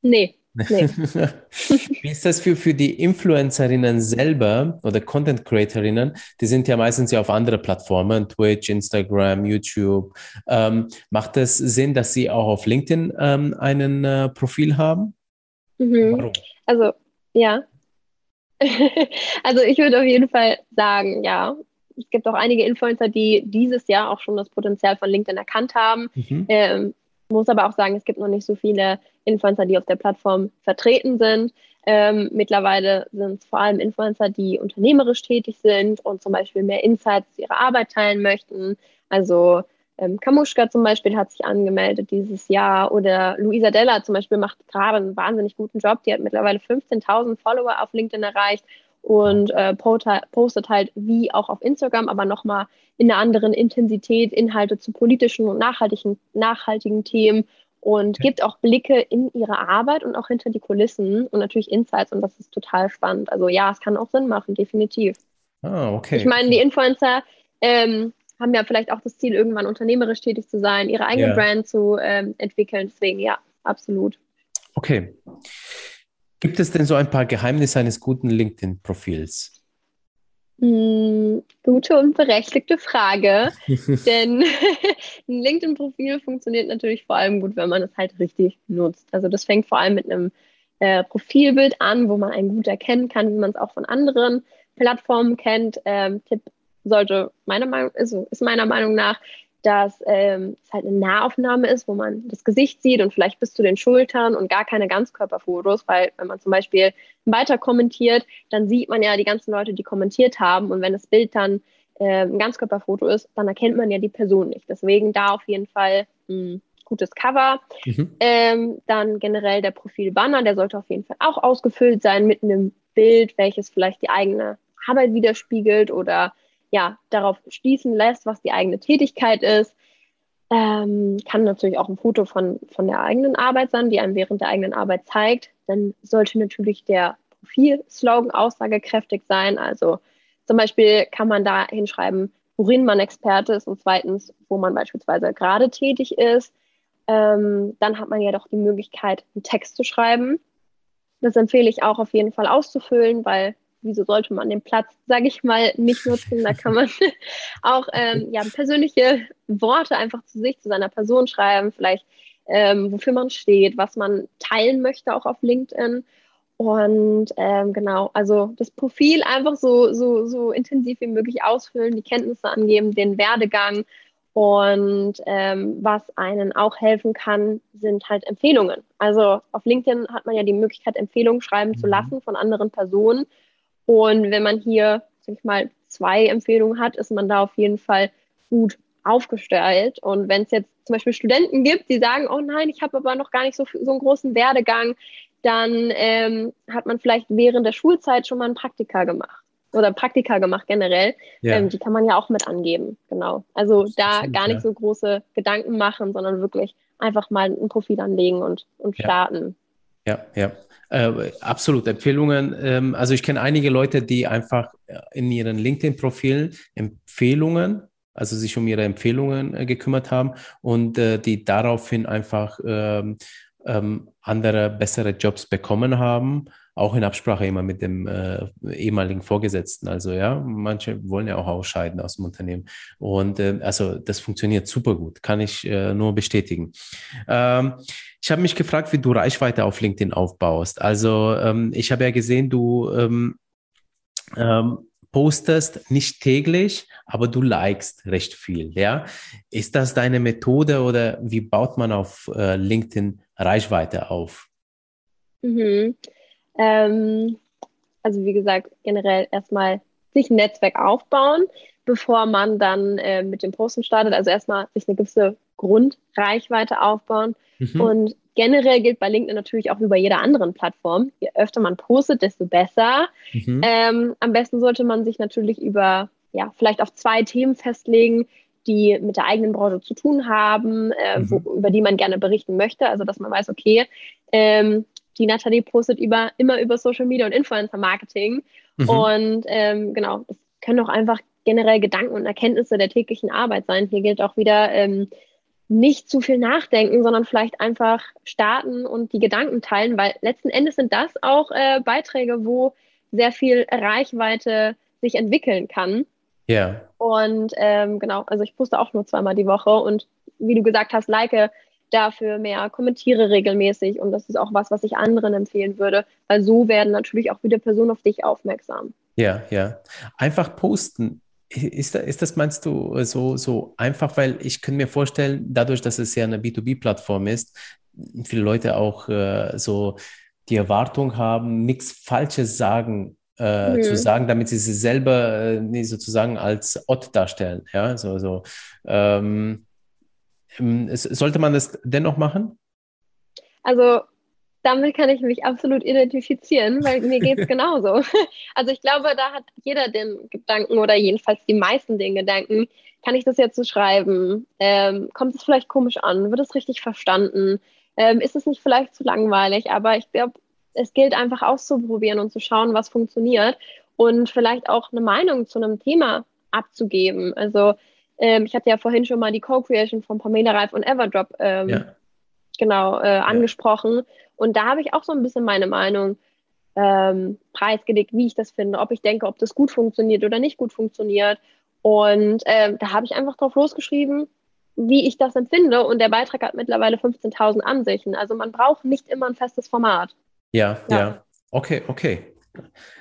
Nee, Nee. [laughs] Wie ist das für, für die Influencerinnen selber oder Content Creatorinnen? Die sind ja meistens ja auf andere Plattformen, Twitch, Instagram, YouTube. Ähm, macht es Sinn, dass sie auch auf LinkedIn ähm, einen äh, Profil haben? Mhm. Warum? Also, ja. [laughs] also ich würde auf jeden Fall sagen, ja. Es gibt auch einige Influencer, die dieses Jahr auch schon das Potenzial von LinkedIn erkannt haben. Mhm. Ähm, muss aber auch sagen, es gibt noch nicht so viele Influencer, die auf der Plattform vertreten sind. Ähm, mittlerweile sind es vor allem Influencer, die unternehmerisch tätig sind und zum Beispiel mehr Insights zu ihrer Arbeit teilen möchten. Also ähm, Kamuschka zum Beispiel hat sich angemeldet dieses Jahr oder Luisa Della zum Beispiel macht gerade einen wahnsinnig guten Job. Die hat mittlerweile 15.000 Follower auf LinkedIn erreicht und äh, postet halt wie auch auf Instagram, aber nochmal in einer anderen Intensität Inhalte zu politischen und nachhaltigen, nachhaltigen Themen und ja. gibt auch Blicke in ihre Arbeit und auch hinter die Kulissen und natürlich Insights und das ist total spannend. Also ja, es kann auch Sinn machen, definitiv. Ah, okay. Ich meine, die Influencer ähm, haben ja vielleicht auch das Ziel, irgendwann unternehmerisch tätig zu sein, ihre eigene ja. Brand zu ähm, entwickeln. Deswegen ja, absolut. Okay. Gibt es denn so ein paar Geheimnisse eines guten LinkedIn-Profils? Hm, gute und berechtigte Frage, [laughs] denn [laughs] ein LinkedIn-Profil funktioniert natürlich vor allem gut, wenn man es halt richtig nutzt. Also das fängt vor allem mit einem äh, Profilbild an, wo man einen gut erkennen kann, wie man es auch von anderen Plattformen kennt. Ähm, Tipp sollte meiner Meinung ist, ist meiner Meinung nach dass ähm, es halt eine Nahaufnahme ist, wo man das Gesicht sieht und vielleicht bis zu den Schultern und gar keine Ganzkörperfotos, weil wenn man zum Beispiel weiter kommentiert, dann sieht man ja die ganzen Leute, die kommentiert haben und wenn das Bild dann äh, ein Ganzkörperfoto ist, dann erkennt man ja die Person nicht. Deswegen da auf jeden Fall ein gutes Cover. Mhm. Ähm, dann generell der Profilbanner, der sollte auf jeden Fall auch ausgefüllt sein mit einem Bild, welches vielleicht die eigene Arbeit widerspiegelt oder ja, darauf schließen lässt, was die eigene Tätigkeit ist. Ähm, kann natürlich auch ein Foto von, von der eigenen Arbeit sein, die einem während der eigenen Arbeit zeigt. Dann sollte natürlich der Profilslogan aussagekräftig sein. Also zum Beispiel kann man da hinschreiben, worin man Experte ist und zweitens, wo man beispielsweise gerade tätig ist. Ähm, dann hat man ja doch die Möglichkeit, einen Text zu schreiben. Das empfehle ich auch auf jeden Fall auszufüllen, weil wieso sollte man den Platz, sage ich mal, nicht nutzen? Da kann man [laughs] auch ähm, ja, persönliche Worte einfach zu sich, zu seiner Person schreiben, vielleicht ähm, wofür man steht, was man teilen möchte, auch auf LinkedIn. Und ähm, genau, also das Profil einfach so, so, so intensiv wie möglich ausfüllen, die Kenntnisse angeben, den Werdegang. Und ähm, was einen auch helfen kann, sind halt Empfehlungen. Also auf LinkedIn hat man ja die Möglichkeit, Empfehlungen schreiben zu mhm. lassen von anderen Personen. Und wenn man hier, sag ich mal, zwei Empfehlungen hat, ist man da auf jeden Fall gut aufgestellt. Und wenn es jetzt zum Beispiel Studenten gibt, die sagen, oh nein, ich habe aber noch gar nicht so, so einen großen Werdegang, dann ähm, hat man vielleicht während der Schulzeit schon mal ein Praktika gemacht oder Praktika gemacht generell. Ja. Ähm, die kann man ja auch mit angeben, genau. Also da stimmt, gar nicht ja. so große Gedanken machen, sondern wirklich einfach mal ein Profil anlegen und, und starten. Ja, ja. Äh, absolut Empfehlungen. Ähm, also ich kenne einige Leute, die einfach äh, in ihren LinkedIn-Profilen Empfehlungen, also sich um ihre Empfehlungen äh, gekümmert haben und äh, die daraufhin einfach ähm, ähm, andere, bessere Jobs bekommen haben auch in Absprache immer mit dem äh, ehemaligen Vorgesetzten. Also ja, manche wollen ja auch ausscheiden aus dem Unternehmen. Und äh, also das funktioniert super gut, kann ich äh, nur bestätigen. Ähm, ich habe mich gefragt, wie du Reichweite auf LinkedIn aufbaust. Also ähm, ich habe ja gesehen, du ähm, ähm, postest nicht täglich, aber du likest recht viel. Ja, ist das deine Methode oder wie baut man auf äh, LinkedIn Reichweite auf? Mhm. Ähm, also wie gesagt, generell erstmal sich ein Netzwerk aufbauen, bevor man dann äh, mit dem Posten startet. Also erstmal sich eine gewisse Grundreichweite aufbauen. Mhm. Und generell gilt bei LinkedIn natürlich auch wie bei jeder anderen Plattform, je öfter man postet, desto besser. Mhm. Ähm, am besten sollte man sich natürlich über, ja, vielleicht auf zwei Themen festlegen, die mit der eigenen Branche zu tun haben, äh, mhm. wo, über die man gerne berichten möchte. Also dass man weiß, okay, ähm, die Nathalie postet über, immer über Social Media und Influencer Marketing. Mhm. Und ähm, genau, das können auch einfach generell Gedanken und Erkenntnisse der täglichen Arbeit sein. Hier gilt auch wieder, ähm, nicht zu viel nachdenken, sondern vielleicht einfach starten und die Gedanken teilen, weil letzten Endes sind das auch äh, Beiträge, wo sehr viel Reichweite sich entwickeln kann. Ja. Yeah. Und ähm, genau, also ich poste auch nur zweimal die Woche und wie du gesagt hast, like dafür mehr, kommentiere regelmäßig und das ist auch was, was ich anderen empfehlen würde, weil so werden natürlich auch wieder Personen auf dich aufmerksam. Ja, ja. Einfach posten. Ist, ist das, meinst du, so, so einfach? Weil ich kann mir vorstellen, dadurch, dass es ja eine B2B-Plattform ist, viele Leute auch äh, so die Erwartung haben, nichts Falsches sagen äh, mhm. zu sagen, damit sie sich selber äh, sozusagen als Ott darstellen. Ja, so, so. Ähm, ähm, sollte man das dennoch machen? Also damit kann ich mich absolut identifizieren, weil mir geht es [laughs] genauso. [laughs] Also ich glaube, da hat jeder den Gedanken oder jedenfalls die meisten den Gedanken, kann ich das jetzt so schreiben? Ähm, kommt es vielleicht komisch an? Wird es richtig verstanden? Ähm, ist es nicht vielleicht zu langweilig? Aber ich glaube, es gilt einfach auszuprobieren und zu schauen, was funktioniert und vielleicht auch eine Meinung zu einem Thema abzugeben. Also ähm, ich hatte ja vorhin schon mal die Co-Creation von Pamela Reif und Everdrop ähm, ja. genau äh, angesprochen. Ja. Und da habe ich auch so ein bisschen meine Meinung ähm, preisgelegt, wie ich das finde, ob ich denke, ob das gut funktioniert oder nicht gut funktioniert. Und ähm, da habe ich einfach drauf losgeschrieben, wie ich das empfinde. Und der Beitrag hat mittlerweile 15.000 Ansichten. Also man braucht nicht immer ein festes Format. Ja, ja. ja. Okay, okay.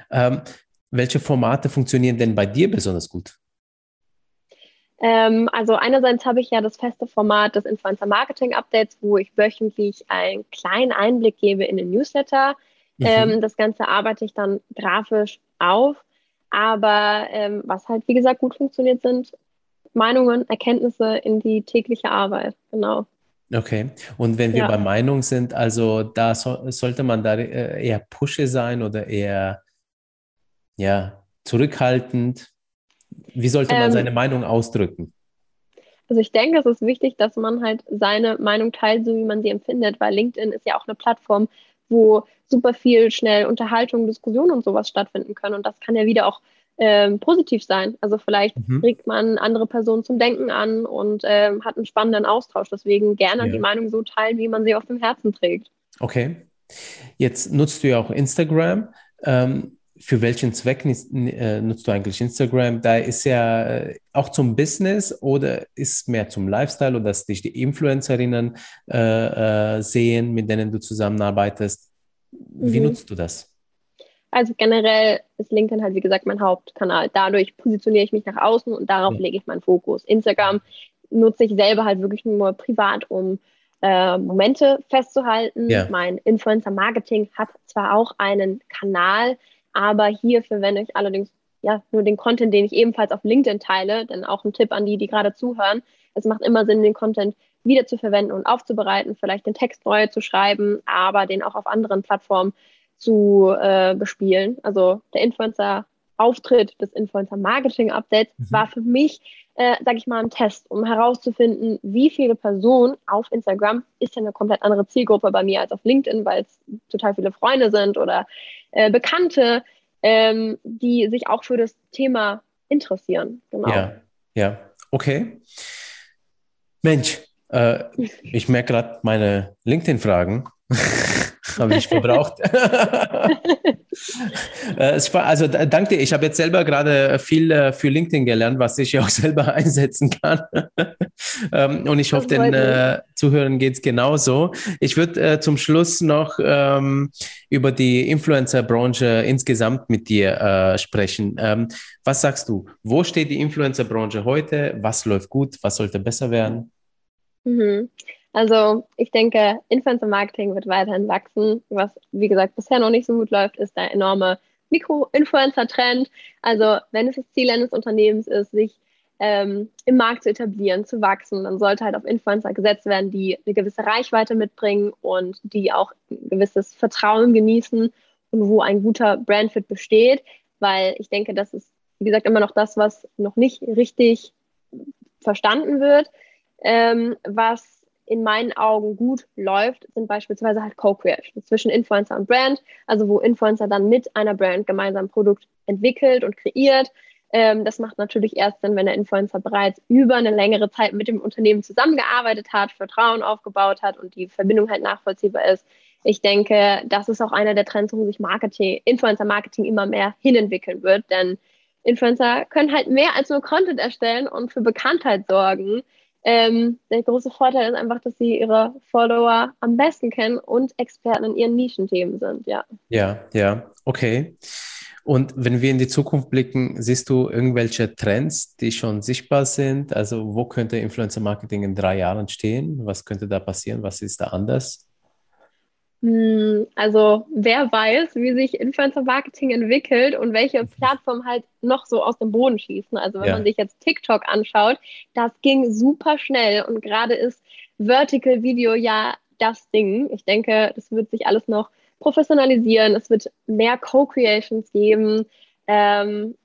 Ähm, welche Formate funktionieren denn bei dir besonders gut? Ähm, also einerseits habe ich ja das feste Format des Influencer Marketing Updates, wo ich wöchentlich einen kleinen Einblick gebe in den Newsletter. Mhm. Ähm, das Ganze arbeite ich dann grafisch auf. Aber ähm, was halt, wie gesagt, gut funktioniert, sind Meinungen, Erkenntnisse in die tägliche Arbeit. Genau. Okay. Und wenn wir ja. bei Meinung sind, also da so, sollte man da äh, eher pushy sein oder eher ja, zurückhaltend? Wie sollte man ähm, seine Meinung ausdrücken? Also ich denke, es ist wichtig, dass man halt seine Meinung teilt, so wie man sie empfindet, weil LinkedIn ist ja auch eine Plattform, wo super viel schnell Unterhaltung, Diskussion und sowas stattfinden können. Und das kann ja wieder auch ähm, positiv sein. Also vielleicht mhm. regt man andere Personen zum Denken an und ähm, hat einen spannenden Austausch. Deswegen gerne ja. die Meinung so teilen, wie man sie auf dem Herzen trägt. Okay. Jetzt nutzt du ja auch Instagram. Ähm, für welchen Zweck äh, nutzt du eigentlich Instagram? Da ist ja äh, auch zum Business oder ist mehr zum Lifestyle oder dass dich die Influencerinnen äh, äh, sehen, mit denen du zusammenarbeitest? Wie mhm. nutzt du das? Also generell ist LinkedIn halt, wie gesagt, mein Hauptkanal. Dadurch positioniere ich mich nach außen und darauf ja. lege ich meinen Fokus. Instagram nutze ich selber halt wirklich nur privat, um äh, Momente festzuhalten. Ja. Mein Influencer-Marketing hat zwar auch einen Kanal, aber hier verwende ich allerdings ja nur den Content, den ich ebenfalls auf LinkedIn teile. Denn auch ein Tipp an die, die gerade zuhören. Es macht immer Sinn, den Content wieder zu verwenden und aufzubereiten, vielleicht den Text neu zu schreiben, aber den auch auf anderen Plattformen zu äh, bespielen. Also der Influencer-Auftritt des Influencer-Marketing-Updates mhm. war für mich, äh, sage ich mal, ein Test, um herauszufinden, wie viele Personen auf Instagram ist ja eine komplett andere Zielgruppe bei mir als auf LinkedIn, weil es total viele Freunde sind oder äh, Bekannte, ähm, die sich auch für das Thema interessieren. Genau. Ja, ja, okay. Mensch, äh, ich merke gerade meine LinkedIn-Fragen. [laughs] habe ich verbraucht. [laughs] Äh, also danke dir. Ich habe jetzt selber gerade viel äh, für LinkedIn gelernt, was ich auch [laughs] selber einsetzen kann. [laughs] Ähm, und ich hoffe, den äh, Zuhörern geht es genauso. Ich würde äh, zum Schluss noch ähm, über die Influencer-Branche insgesamt mit dir äh, sprechen. Ähm, was sagst du? Wo steht die Influencer-Branche heute? Was läuft gut? Was sollte besser werden? Mhm. Also ich denke, Influencer Marketing wird weiterhin wachsen. Was, wie gesagt, bisher noch nicht so gut läuft, ist der enorme Mikro-Influencer-Trend. Also wenn es das Ziel eines Unternehmens ist, sich ähm, im Markt zu etablieren, zu wachsen, dann sollte halt auf Influencer gesetzt werden, die eine gewisse Reichweite mitbringen und die auch ein gewisses Vertrauen genießen und wo ein guter Brandfit besteht. Weil ich denke, das ist, wie gesagt, immer noch das, was noch nicht richtig verstanden wird. Ähm, was in meinen Augen gut läuft, sind beispielsweise halt Co-Creation zwischen Influencer und Brand, also wo Influencer dann mit einer Brand gemeinsam ein Produkt entwickelt und kreiert. Ähm, das macht natürlich erst dann, wenn der Influencer bereits über eine längere Zeit mit dem Unternehmen zusammengearbeitet hat, Vertrauen aufgebaut hat und die Verbindung halt nachvollziehbar ist. Ich denke, das ist auch einer der Trends, wo sich Marketing, Influencer-Marketing immer mehr hinentwickeln wird, denn Influencer können halt mehr als nur Content erstellen und für Bekanntheit sorgen. Ähm, der große Vorteil ist einfach, dass sie ihre Follower am besten kennen und Experten in ihren Nischenthemen sind, ja. Ja, ja, okay. Und wenn wir in die Zukunft blicken, siehst du irgendwelche Trends, die schon sichtbar sind? Also wo könnte Influencer Marketing in drei Jahren stehen? Was könnte da passieren? Was ist da anders? Hm, also wer weiß, wie sich Influencer Marketing entwickelt und welche Plattformen halt noch so aus dem Boden schießen. Also wenn ja. man sich jetzt TikTok anschaut, das ging super schnell und gerade ist Vertical Video ja das Ding. Ich denke, das wird sich alles noch professionalisieren. Es wird mehr Co-Creations geben. Ähm,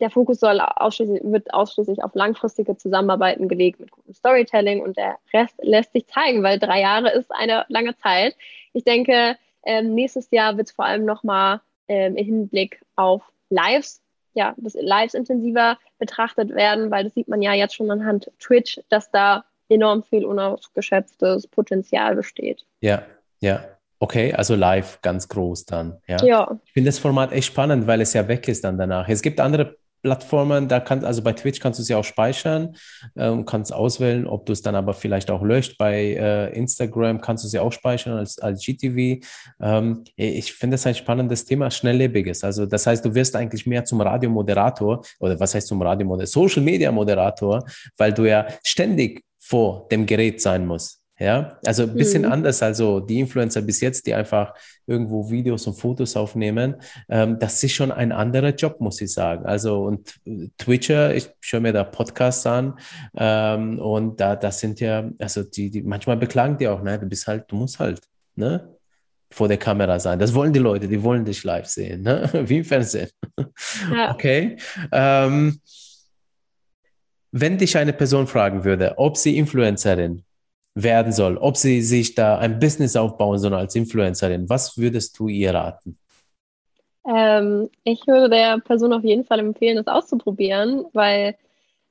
der Fokus soll ausschließlich, wird ausschließlich auf langfristige Zusammenarbeiten gelegt mit gutem Storytelling und der Rest lässt sich zeigen, weil drei Jahre ist eine lange Zeit. Ich denke, ähm, nächstes Jahr wird es vor allem nochmal ähm, im Hinblick auf Lives, ja, dass Lives intensiver betrachtet werden, weil das sieht man ja jetzt schon anhand Twitch, dass da enorm viel unausgeschöpftes Potenzial besteht. Ja, ja. Okay, also live ganz groß dann. Ja. ja. Ich finde das Format echt spannend, weil es ja weg ist dann danach. Es gibt andere Plattformen, da kannst, also bei Twitch kannst du es ja auch speichern äh, und kannst auswählen, ob du es dann aber vielleicht auch löscht. Bei äh, Instagram kannst du es ja auch speichern als, als GTV. Ähm, ich finde es ein spannendes Thema, schnelllebiges. Also das heißt, du wirst eigentlich mehr zum Radiomoderator oder was heißt zum Radiomoderator? Social Media Moderator, weil du ja ständig vor dem Gerät sein musst. Ja, also ein bisschen mhm. anders, also die Influencer bis jetzt, die einfach irgendwo Videos und Fotos aufnehmen, ähm, das ist schon ein anderer Job, muss ich sagen. Also und Twitcher, ich schaue mir da Podcasts an ähm, und da, das sind ja, also die, die manchmal beklagen die auch, ne, du bist halt, du musst halt, ne, vor der Kamera sein. Das wollen die Leute, die wollen dich live sehen, ne? [laughs] wie im Fernsehen. Ja. [laughs] Okay. Ähm, wenn dich eine Person fragen würde, ob sie Influencerin werden soll, ob sie sich da ein Business aufbauen soll als Influencerin, was würdest du ihr raten? Ähm, ich würde der Person auf jeden Fall empfehlen, das auszuprobieren, weil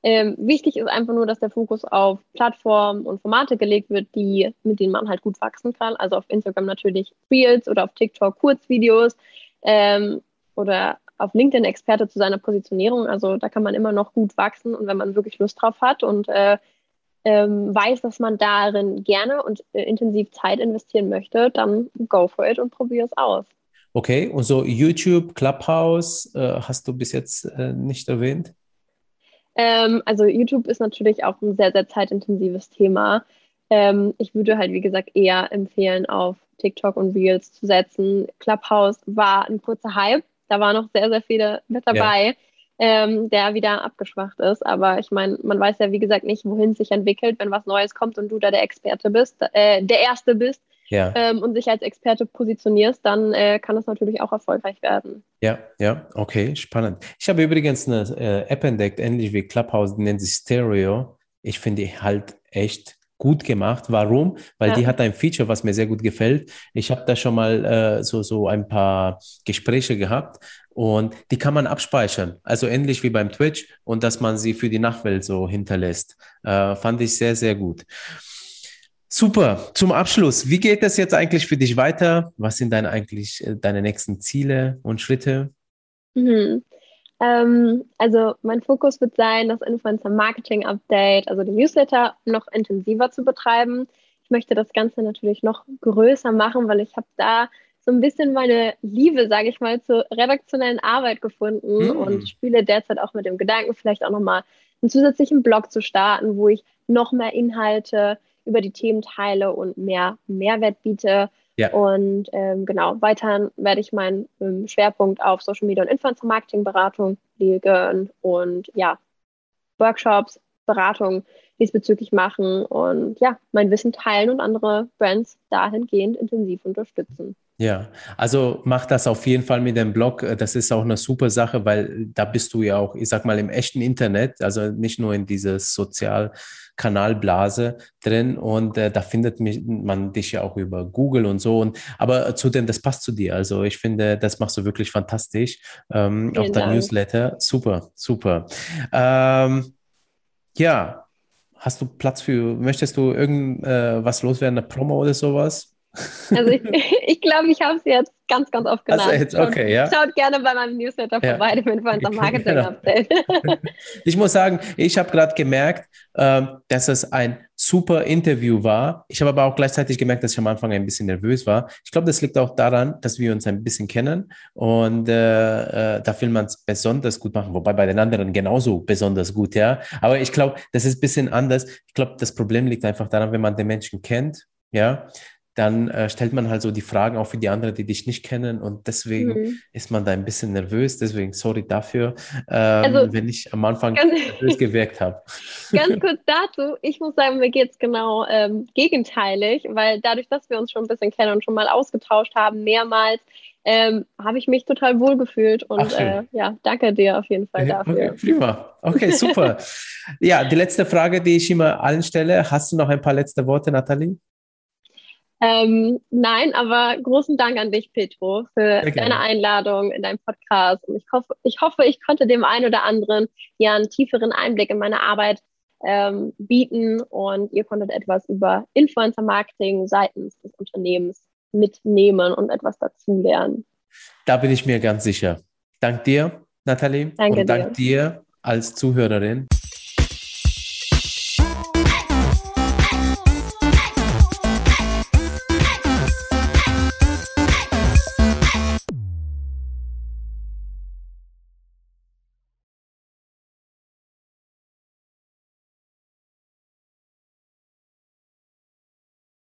ähm, wichtig ist einfach nur, dass der Fokus auf Plattformen und Formate gelegt wird, die, mit denen man halt gut wachsen kann. Also auf Instagram natürlich Reels oder auf TikTok Kurzvideos ähm, oder auf LinkedIn Experte zu seiner Positionierung. Also da kann man immer noch gut wachsen und wenn man wirklich Lust drauf hat und äh, ähm, weiß, dass man darin gerne und äh, intensiv Zeit investieren möchte, dann go for it und probiere es aus. Okay, und so YouTube, Clubhouse äh, hast du bis jetzt äh, nicht erwähnt? Ähm, also YouTube ist natürlich auch ein sehr, sehr zeitintensives Thema. Ähm, ich würde halt, wie gesagt, eher empfehlen, auf TikTok und Reels zu setzen. Clubhouse war ein kurzer Hype. Da waren noch sehr, sehr viele mit dabei. Ja ähm, der wieder abgeschwacht ist. Aber ich meine, man weiß ja, wie gesagt, nicht, wohin es sich entwickelt, wenn was Neues kommt und du da der Experte bist, äh, der Erste bist ja. ähm, und sich als Experte positionierst, dann äh, kann das natürlich auch erfolgreich werden. Ja, ja, okay, spannend. Ich habe übrigens eine äh, App entdeckt, ähnlich wie Clubhouse, die nennt sich Stereo. Ich finde die halt echt gut gemacht. Warum? Weil ja. die hat ein Feature, was mir sehr gut gefällt. Ich habe da schon mal äh, so, so ein paar Gespräche gehabt und die kann man abspeichern. Also ähnlich wie beim Twitch und dass man sie für die Nachwelt so hinterlässt. Äh, fand ich sehr, sehr gut. Super. Zum Abschluss, wie geht es jetzt eigentlich für dich weiter? Was sind deine eigentlich äh, deine nächsten Ziele und Schritte? Mhm. Ähm, also mein Fokus wird sein, das Influencer Marketing Update, also den Newsletter, noch intensiver zu betreiben. Ich möchte das Ganze natürlich noch größer machen, weil ich habe da so ein bisschen meine Liebe, sage ich mal, zur redaktionellen Arbeit gefunden mhm. und spiele derzeit auch mit dem Gedanken, vielleicht auch nochmal einen zusätzlichen Blog zu starten, wo ich noch mehr Inhalte über die Themen teile und mehr Mehrwert biete. Ja. Und ähm, genau, weiterhin werde ich meinen ähm, Schwerpunkt auf Social Media und Influencer Marketing Beratung legen und ja, Workshops, Beratung diesbezüglich machen und ja, mein Wissen teilen und andere Brands dahingehend intensiv unterstützen. Ja, also mach das auf jeden Fall mit dem Blog. Das ist auch eine super Sache, weil da bist du ja auch, ich sag mal, im echten Internet, also nicht nur in dieses sozial Kanalblase drin und äh, da findet mich, man dich ja auch über Google und so. Und, aber zudem, das passt zu dir. Also ich finde, das machst du wirklich fantastisch. Ähm, auch dein Newsletter. Super, super. Ähm, ja, hast du Platz für, möchtest du irgendwas äh, loswerden, eine Promo oder sowas? Also ich, [laughs] [laughs] ich glaube, ich habe es jetzt ganz, ganz oft genannt. Also jetzt, okay, ja. Schaut gerne bei meinem Newsletter ja. vorbei, dem Influencer [laughs] Marketing genau. Update. ich muss sagen, ich habe gerade gemerkt, ähm, dass es ein super Interview war. Ich habe aber auch gleichzeitig gemerkt, dass ich am Anfang ein bisschen nervös war. Ich glaube, das liegt auch daran, dass wir uns ein bisschen kennen und äh, äh, da will man es besonders gut machen, wobei bei den anderen genauso besonders gut, ja. Aber ich glaube, das ist ein bisschen anders. Ich glaube, das Problem liegt einfach daran, wenn man den Menschen kennt, ja, dann äh, stellt man halt so die Fragen auch für die anderen, die dich nicht kennen und deswegen mhm. ist man da ein bisschen nervös. Deswegen sorry dafür, ähm, also, wenn ich am Anfang [laughs] nervös gewirkt habe. Ganz [laughs] kurz dazu, ich muss sagen, mir geht es genau ähm, gegenteilig, weil dadurch, dass wir uns schon ein bisschen kennen und schon mal ausgetauscht haben, mehrmals, ähm, habe ich mich total wohl gefühlt und Ach, äh, ja, danke dir auf jeden Fall dafür. Okay, prima. Okay, super. [laughs] ja, die letzte Frage, die ich immer allen stelle. Hast du noch ein paar letzte Worte, Nathalie? Ähm, nein, aber großen Dank an dich, Petro, für deine Einladung in deinem Podcast. Und ich hoffe, ich hoffe, ich konnte dem einen oder anderen ja einen tieferen Einblick in meine Arbeit ähm, bieten und ihr konntet etwas über Influencer-Marketing seitens des Unternehmens mitnehmen und etwas dazulernen. Da bin ich mir ganz sicher. Dank dir, Nathalie. Danke und dank dir. dir als Zuhörerin.